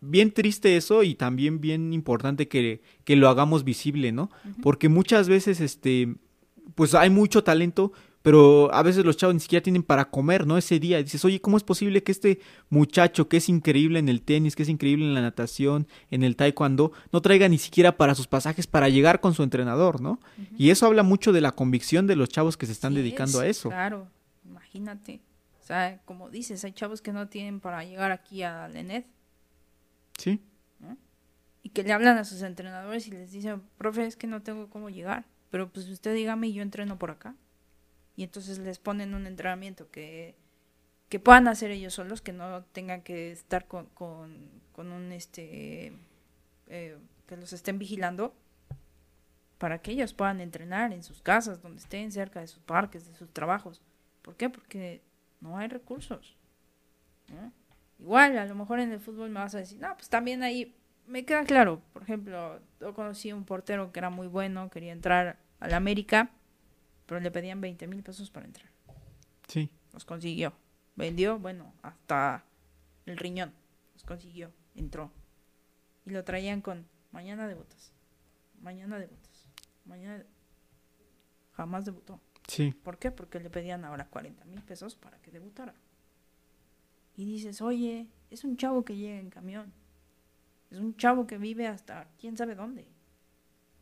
bien triste eso y también bien importante que, que lo hagamos visible, ¿no? Porque muchas veces este pues hay mucho talento, pero a veces los chavos ni siquiera tienen para comer, ¿no? Ese día. Dices, oye, ¿cómo es posible que este muchacho que es increíble en el tenis, que es increíble en la natación, en el taekwondo, no traiga ni siquiera para sus pasajes para llegar con su entrenador, ¿no? Y eso habla mucho de la convicción de los chavos que se están Sí dedicando es, a eso. Claro, imagínate. O sea, como dices, hay chavos que no tienen para llegar aquí a la ENED Sí, y que le hablan a sus entrenadores y les dicen, profe, es que no tengo cómo llegar, pero pues usted dígame y yo entreno por acá. Y entonces les ponen un entrenamiento que, que puedan hacer ellos solos, que no tengan que estar con, con, un, este, eh, que los estén vigilando, para que ellos puedan entrenar en sus casas, donde estén, cerca de sus parques, de sus trabajos. ¿Por qué? Porque no hay recursos. Igual, a lo mejor en el fútbol me vas a decir, no, pues también ahí me queda claro. Por ejemplo, yo conocí un portero que era muy bueno, quería entrar al América, pero le pedían 20 mil pesos para entrar. sí, Los consiguió. Vendió, bueno, hasta el riñón. Los consiguió. Entró. Y lo traían con, mañana debutas. Mañana debutas. Mañana... de-". Jamás debutó. sí, ¿Por qué? Porque le pedían ahora 40 mil pesos para que debutara. Y dices, oye, es un chavo que llega en camión. Es un chavo que vive hasta quién sabe dónde.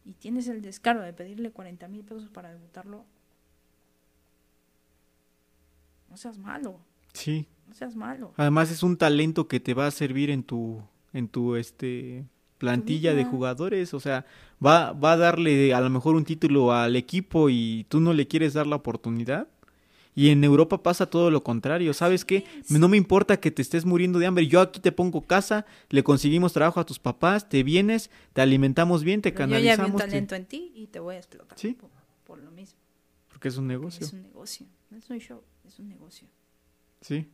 Y tienes el descaro de pedirle 40 mil pesos para debutarlo. No seas malo, sí. no seas malo. Además es un talento que te va a servir en tu en tu este plantilla de jugadores, o sea, va va a darle a lo mejor un título al equipo y tú no le quieres dar la oportunidad. Y en Europa pasa todo lo contrario, ¿sabes qué? No me importa que te estés muriendo de hambre, yo aquí te pongo casa, le conseguimos trabajo a tus papás, te vienes, te alimentamos bien, te Pero yo ya vi un canalizamos, te- talento en ti y te voy a explotar. Sí. Por, por lo mismo. porque es un negocio. Es un negocio. No es un show, es un negocio. Sí,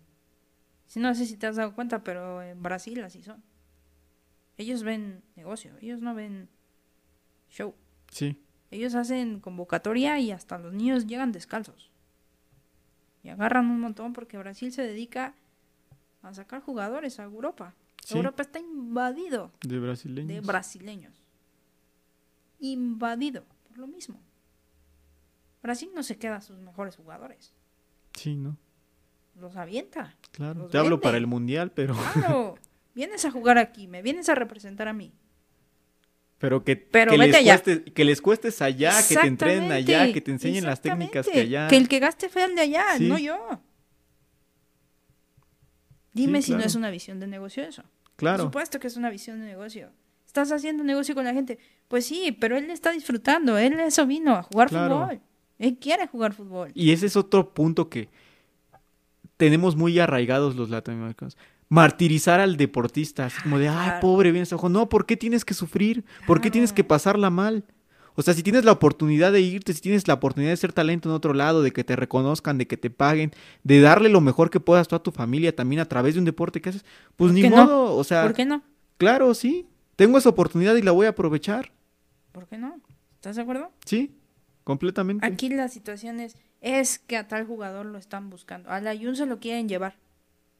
Si no sé si te has dado cuenta, pero en Brasil así son. Ellos ven negocio, ellos no ven show. sí, Ellos hacen convocatoria y hasta los niños llegan descalzos. Y agarran un montón porque Brasil se dedica a sacar jugadores a Europa. Sí. Europa está invadido De brasileños. de brasileños. Invadido por lo mismo. Brasil no se queda a sus mejores jugadores. Sí, ¿no? Los avienta. Claro. Los Te hablo para el mundial, pero, Claro. vienes a jugar aquí, me vienes a representar a mí. pero que, Pero que, vete les cueste, que les cuestes allá, que te entrenen allá, que te enseñen las técnicas que allá. Que el que gaste fue el de allá, Sí. no yo. Dime Sí, si no es una visión de negocio eso. Por Claro. supuesto que es una visión de negocio. Estás haciendo negocio con la gente. Pues sí, pero él está disfrutando. Él eso vino a jugar Claro. fútbol. Él quiere jugar fútbol. Y ese es otro punto que tenemos muy arraigados los latinoamericanos. Martirizar al deportista, así como de, ay, pobre, bien ojo. No, ¿por qué tienes que sufrir? ¿Por qué tienes que pasarla mal? O sea, si tienes la oportunidad de irte, si tienes la oportunidad de ser talento en otro lado, de que te reconozcan, de que te paguen, de darle lo mejor que puedas tú a tu familia también a través de un deporte que haces, pues ¿Por ni no? modo, o sea, ¿Por qué no? claro, sí, tengo esa oportunidad y la voy a aprovechar, ¿Por qué no? ¿Estás de acuerdo? sí, completamente. Aquí la situación es, es que a tal jugador lo están buscando. A la Jun se lo quieren llevar.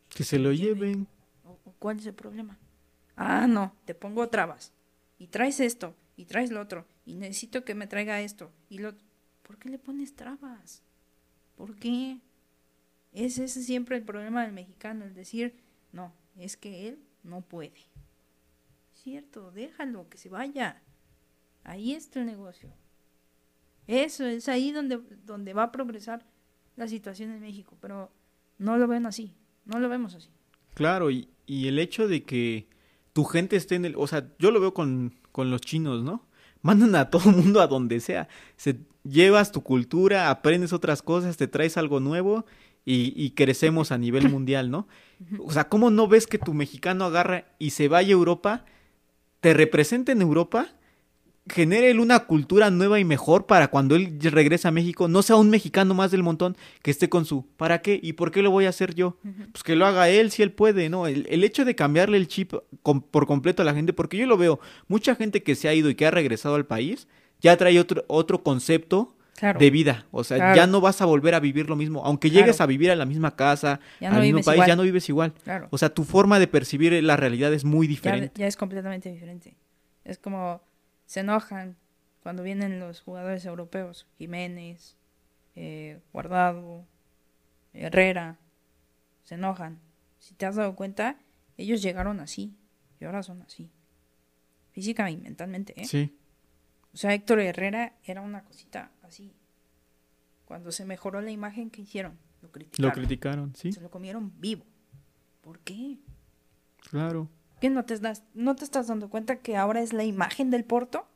Que se lo lleven. ¿O- o ¿Cuál es el problema? Ah, no, te pongo trabas. Y traes esto, y traes lo otro, y necesito que me traiga esto, y lo... ¿Por qué le pones trabas? ¿Por qué? Es ese siempre el problema del mexicano, el decir, no, es que él no puede. Cierto, déjalo, que se vaya. Ahí está el negocio. Eso es ahí donde, donde va a progresar la situación en México, pero no lo ven así, no lo vemos así. Claro, y, y el hecho de que tu gente esté en el... O sea, yo lo veo con, con los chinos, ¿no? Mandan a todo el mundo a donde sea. Se, llevas tu cultura, aprendes otras cosas, te traes algo nuevo y, y crecemos a nivel mundial, ¿no? O sea, ¿cómo no ves que tu mexicano agarra y se vaya a Europa, te represente en Europa, genere una cultura nueva y mejor para cuando él regrese a México, no sea un mexicano más del montón que esté con su ¿para qué? ¿Y por qué lo voy a hacer yo? Pues que lo haga él si él puede, ¿no? El, el hecho de cambiarle el chip por completo a la gente, porque yo lo veo, mucha gente que se ha ido y que ha regresado al país, ya trae otro, otro concepto Claro. de vida, o sea, Claro. ya no vas a volver a vivir lo mismo, aunque Claro. llegues a vivir a la misma casa, no al mismo país, igual. ya no vives igual. Claro. O sea, tu forma de percibir la realidad es muy ya, diferente. ya es completamente diferente. Es como se enojan cuando vienen los jugadores europeos, Jiménez, eh, Guardado, Herrera, se enojan. Si te has dado cuenta, ellos llegaron así y ahora son así. Física y mentalmente, ¿eh? Sí, O sea, Héctor Herrera era una cosita así. Cuando se mejoró la imagen que hicieron, lo criticaron. lo criticaron, sí, Se lo comieron vivo. ¿Por qué? claro. ¿Qué no te, das, no te estás dando cuenta que ahora es la imagen del Porto?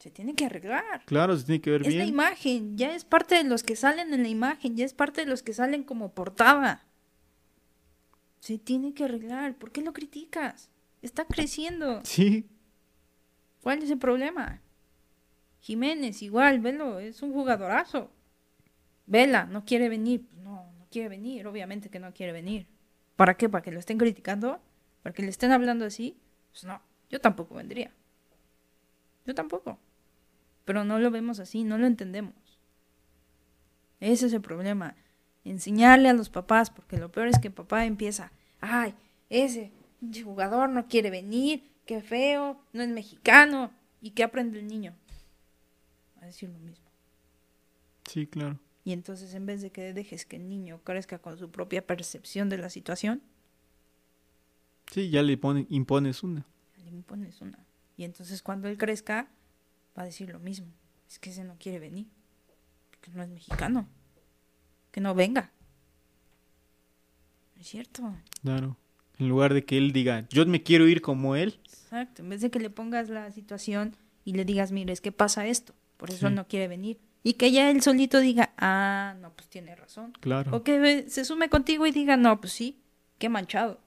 Se tiene que arreglar. Claro, se tiene que ver Es la bien. imagen, ya es parte de los que salen en la imagen, ya es parte de los que salen como portada. Se tiene que arreglar. ¿Por qué lo criticas? Está creciendo. Sí, ¿Cuál es el problema? Jiménez, igual, velo, es un jugadorazo. Vela, no quiere venir. No, no quiere venir, obviamente que no quiere venir. ¿Para qué? ¿Para que lo estén criticando? ¿Para que le estén hablando así? Pues no, yo tampoco vendría. Yo tampoco. Pero no lo vemos así, no lo entendemos. Ese es el problema. Enseñarle a los papás, porque lo peor es que papá empieza, ay, ese jugador no quiere venir, qué feo, no es mexicano. ¿Y qué aprende el niño? A decir lo mismo. sí, claro. Y entonces en vez de que dejes que el niño crezca con su propia percepción de la situación, Sí, ya le ponen, impones una. le impones una. Y entonces cuando él crezca, va a decir lo mismo. Es que ese no quiere venir. Porque no es mexicano. Que no venga. No es cierto. Claro. En lugar de que él diga, yo me quiero ir como él. Exacto. En vez de que le pongas la situación y le digas, mire, es que pasa esto. Por eso Sí. no quiere venir. Y que ya él solito diga, ah, no, pues tiene razón. Claro. O que se sume contigo y diga, no, pues sí, qué manchado.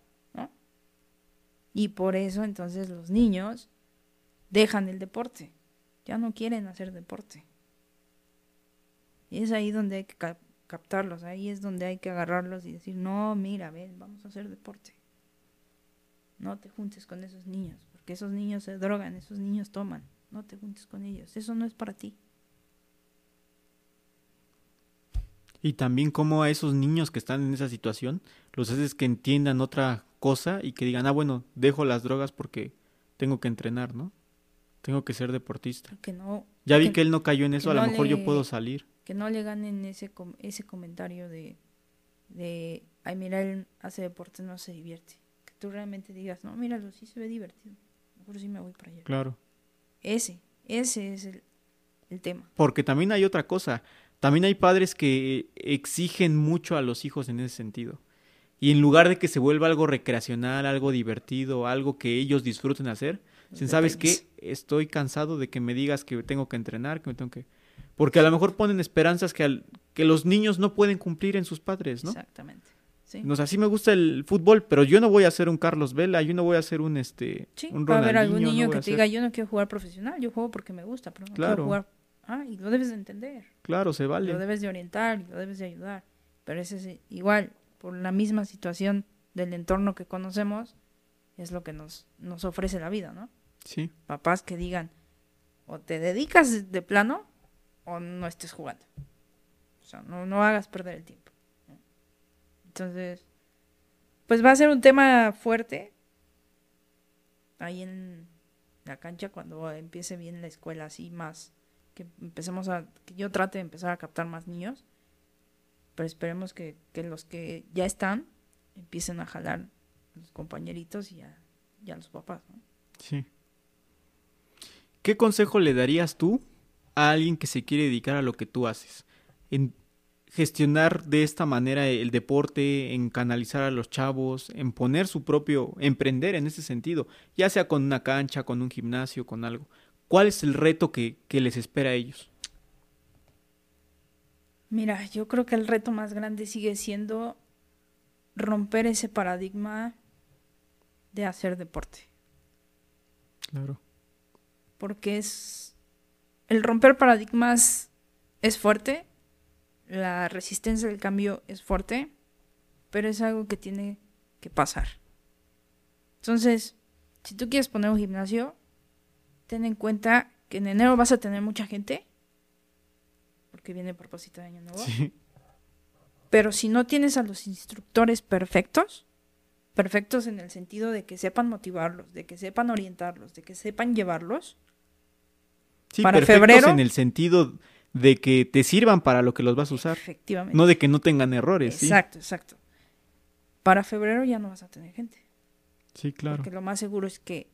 Y por eso entonces los niños dejan el deporte, ya no quieren hacer deporte. Y es ahí donde hay que cap- captarlos, ahí es donde hay que agarrarlos y decir, no, mira, ven, vamos a hacer deporte. No te juntes con esos niños, porque esos niños se drogan, esos niños toman, no te juntes con ellos, eso no es para ti. Y también cómo a esos niños que están en esa situación los haces que entiendan otra cosa y que digan, ah, bueno, dejo las drogas porque tengo que entrenar, ¿no? Tengo que ser deportista. Que no, Ya vi que- que él no cayó en eso, a lo no mejor yo le- puedo salir. que no le ganen ese, com- ese comentario de, de, ay, mira, él hace deporte, no se divierte. Que tú realmente digas, no, míralo, sí se ve divertido. Mejor sí me voy para allá. Claro. Ese, ese es el, el tema. Porque también hay otra cosa. También hay padres que exigen mucho a los hijos en ese sentido. Y en lugar de que se vuelva algo recreacional, algo divertido, algo que ellos disfruten hacer, dicen, ¿sabes qué? Estoy cansado de que me digas que tengo que entrenar, que me tengo que... Porque a lo mejor ponen esperanzas que, al- que los niños no pueden cumplir en sus padres, ¿no? Exactamente. Sí. O sea, sí me gusta el fútbol, pero yo no voy a ser un Carlos Vela, yo no voy a ser un este Sí, un va a haber algún Ronaldinho, no niño que te diga, yo no quiero jugar profesional, yo juego porque me gusta, pero no Claro. quiero jugar. Ah, y lo debes de entender. Claro, se Lo vale. debes de orientar y lo debes de ayudar. Pero ese es igual, por la misma situación del entorno que conocemos, es lo que nos, nos ofrece la vida, ¿no? Sí. Papás que digan, o te dedicas de plano o no estés jugando. O sea, no, no hagas perder el tiempo. ¿no? Entonces, pues va a ser un tema fuerte ahí en la cancha cuando empiece bien la escuela así más que empecemos a que yo trate de empezar a captar más niños pero esperemos que, que los que ya están empiecen a jalar a los compañeritos y a, y los papás. Sí. ¿Qué consejo le darías tú a alguien que se quiere dedicar a lo que tú haces? En gestionar de esta manera el deporte, en canalizar a los chavos, en poner su propio, emprender en ese sentido, ya sea con una cancha, con un gimnasio, con algo. ¿Cuál es el reto que, que les espera a ellos? Mira, yo creo que el reto más grande sigue siendo romper ese paradigma de hacer deporte. Claro. Porque es. El romper paradigmas es fuerte. La resistencia al cambio es fuerte. Pero es algo que tiene que pasar. Entonces, si tú quieres poner un gimnasio, ten en cuenta que en enero vas a tener mucha gente. Porque viene el propósito de año nuevo. Sí. Pero si no tienes a los instructores perfectos, perfectos en el sentido de que sepan motivarlos, de que sepan orientarlos, de que sepan llevarlos, Sí, Para perfectos febrero- en el sentido de que te sirvan para lo que los vas a usar, efectivamente. no de que no tengan errores. sí. exacto, exacto. Para febrero ya no vas a tener gente. Sí, claro. Porque lo más seguro es que,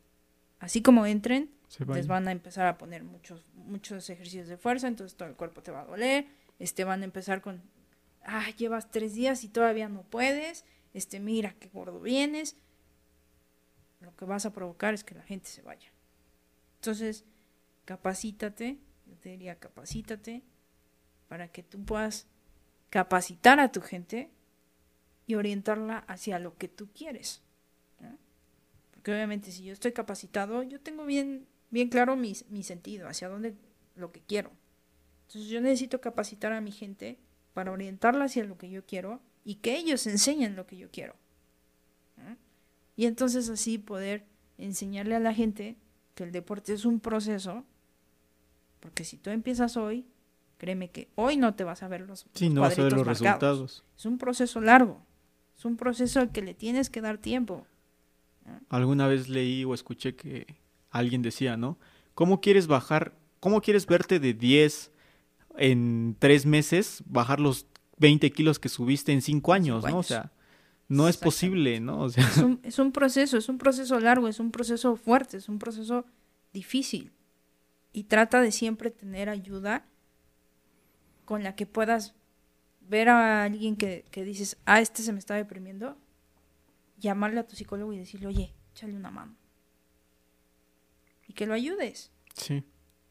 así como entren, les van a empezar a poner muchos, muchos ejercicios de fuerza, entonces todo el cuerpo te va a doler, este van a empezar con, ah, llevas tres días y todavía no puedes, este, mira qué gordo vienes, lo que vas a provocar es que la gente se vaya. Entonces, capacítate, yo te diría capacítate, para que tú puedas capacitar a tu gente y orientarla hacia lo que tú quieres. Porque obviamente si yo estoy capacitado, yo tengo bien, bien claro mi, mi sentido, hacia dónde lo que quiero. Entonces yo necesito capacitar a mi gente para orientarla hacia lo que yo quiero y que ellos enseñen lo que yo quiero. Y entonces así poder enseñarle a la gente que el deporte es un proceso, porque si tú empiezas hoy, créeme que hoy no te vas a ver los, Sí, no vas a ver los marcados. resultados. Es un proceso largo, es un proceso al que le tienes que dar tiempo. Alguna vez leí o escuché que alguien decía, ¿no? ¿Cómo quieres bajar, cómo quieres verte de 10 en 3 meses, bajar los 20 kilos que subiste en 5 años, ¿no? O sea, no es posible, ¿no? O sea, Es un, es un proceso, es un proceso largo, es un proceso fuerte, es un proceso difícil. Y trata de siempre tener ayuda con la que puedas ver a alguien que, que dices, ah, este se me está deprimiendo, llamarle a tu psicólogo y decirle, oye, échale una mano. Y que lo ayudes. sí,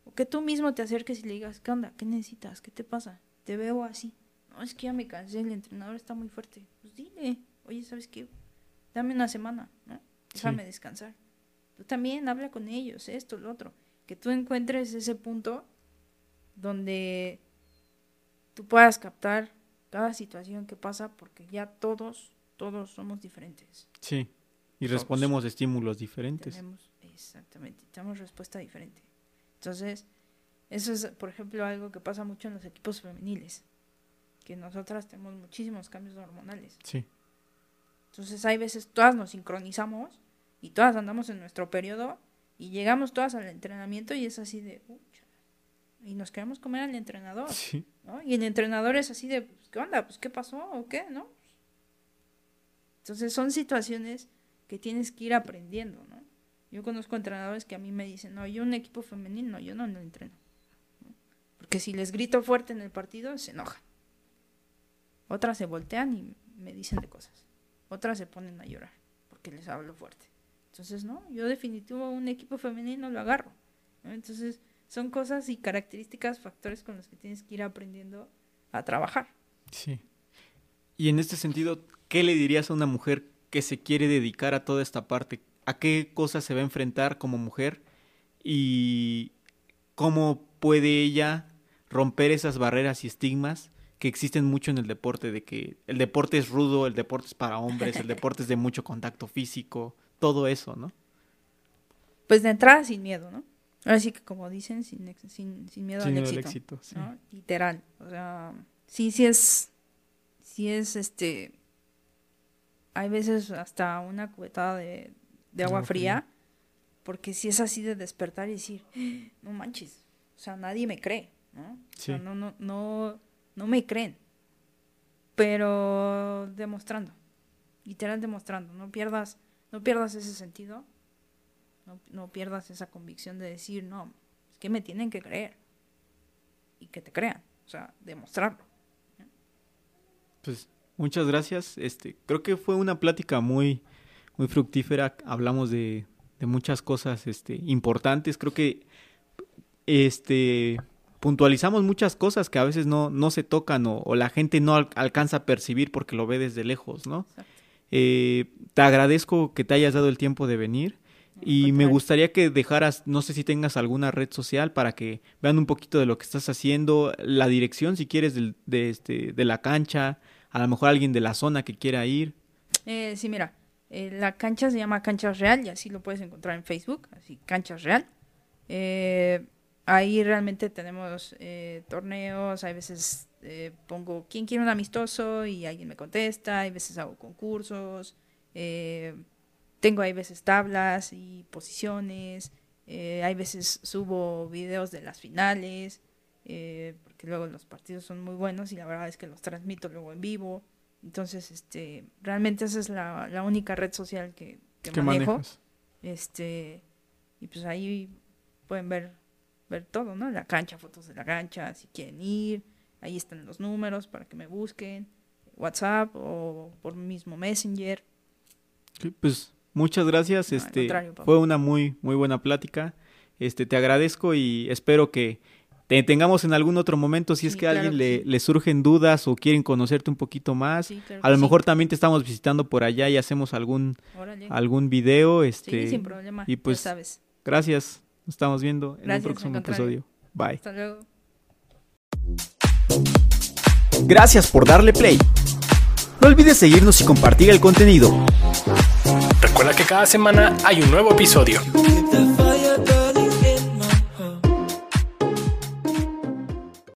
O que tú mismo te acerques y le digas, ¿qué onda? ¿Qué necesitas? ¿Qué te pasa? Te veo así. No, es que ya me cansé, el entrenador está muy fuerte. Pues dile, oye, ¿sabes qué? Dame una semana, ¿no? Déjame descansar. Tú también habla con ellos, esto, lo otro. Que tú encuentres ese punto donde tú puedas captar cada situación que pasa porque ya todos, todos somos diferentes. sí. Y Todos. respondemos a estímulos diferentes. Tenemos, exactamente, tenemos respuesta diferente. Entonces, eso es, por ejemplo, algo que pasa mucho en los equipos femeniles. que nosotras tenemos muchísimos cambios hormonales. Sí. Entonces hay veces todas nos sincronizamos y todas andamos en nuestro periodo y llegamos todas al entrenamiento y es así de... "Ucha", y nos queremos comer al entrenador. Sí. ¿no? Y el entrenador es así de, pues, ¿qué onda? Pues, ¿qué pasó? ¿O qué? ¿No? Entonces son situaciones que tienes que ir aprendiendo, ¿no? Yo conozco entrenadores que a mí me dicen, no, yo un equipo femenino, yo no lo entreno. ¿no? Porque si les grito fuerte en el partido, se enojan. Otras se voltean y me dicen de cosas. Otras se ponen a llorar porque les hablo fuerte. Entonces, no, yo definitivo un equipo femenino lo agarro. Entonces, son cosas y características, factores con los que tienes que ir aprendiendo a trabajar. Sí. Y en este sentido, ¿qué le dirías a una mujer que se quiere dedicar a toda esta parte? ¿A qué cosas se va a enfrentar como mujer? ¿Y cómo puede ella romper esas barreras y estigmas que existen mucho en el deporte? De que el deporte es rudo, el deporte es para hombres, el deporte es de mucho contacto físico, todo eso, ¿no? Pues de entrada sin miedo, ¿no? Ahora sí que como dicen, sin, sin, sin miedo Sin al miedo al éxito. éxito, sí. ¿no? Literal. O sea, sí, sí es, sí es este, hay veces hasta una cubetada de, de agua Agua fría, porque si es así de despertar y decir, "Ah, no manches, o sea, nadie me cree, ¿no? O sea, no, no, no, no me creen, pero demostrando, literal demostrando, no pierdas, no pierdas ese sentido, no, no pierdas esa convicción de decir, no, es que me tienen que creer y que te crean, o sea, demostrarlo. Pues muchas gracias. Este, creo que fue una plática muy, muy fructífera. Hablamos de, de muchas cosas este, importantes. Creo que este puntualizamos muchas cosas que a veces no, no se tocan o, o la gente no al- alcanza a percibir porque lo ve desde lejos, ¿no? Eh, te agradezco que te hayas dado el tiempo de venir y me gustaría que dejaras, no sé si tengas alguna red social para que vean un poquito de lo que estás haciendo, la dirección si quieres de, este, de la cancha, a lo mejor alguien de la zona que quiera ir. Eh, sí, mira, eh, la cancha se llama Canchas Real y así lo puedes encontrar en Facebook, así Canchas Real. Eh, ahí realmente tenemos eh, torneos, hay veces eh, pongo quién quiere un amistoso y alguien me contesta, hay veces hago concursos, eh, tengo hay veces tablas y posiciones, hay veces subo videos de las finales, porque luego los partidos son muy buenos y la verdad es que los transmito luego en vivo. Entonces, este, realmente esa es la, la única red social que, que ¿Qué manejo. manejas? Este, y pues ahí pueden ver, ver todo, ¿no? La cancha, fotos de la cancha, si quieren ir, ahí están los números para que me busquen, WhatsApp o por mismo Messenger. Sí, Pues muchas gracias. No, este fue una muy muy buena plática. Este te agradezco y espero que te tengamos en algún otro momento si es Sí, que a claro alguien que le, sí. le surgen dudas o quieren conocerte un poquito más. Sí, claro a lo sí. mejor también te estamos visitando por allá y hacemos algún Órale. algún video. Sí, Este, sin problema, y ya pues sabes. gracias. Nos estamos viendo en Gracias, un próximo episodio. Bye. Hasta luego. Gracias por darle play. No olvides seguirnos y compartir el contenido. Recuerda que cada semana hay un nuevo episodio.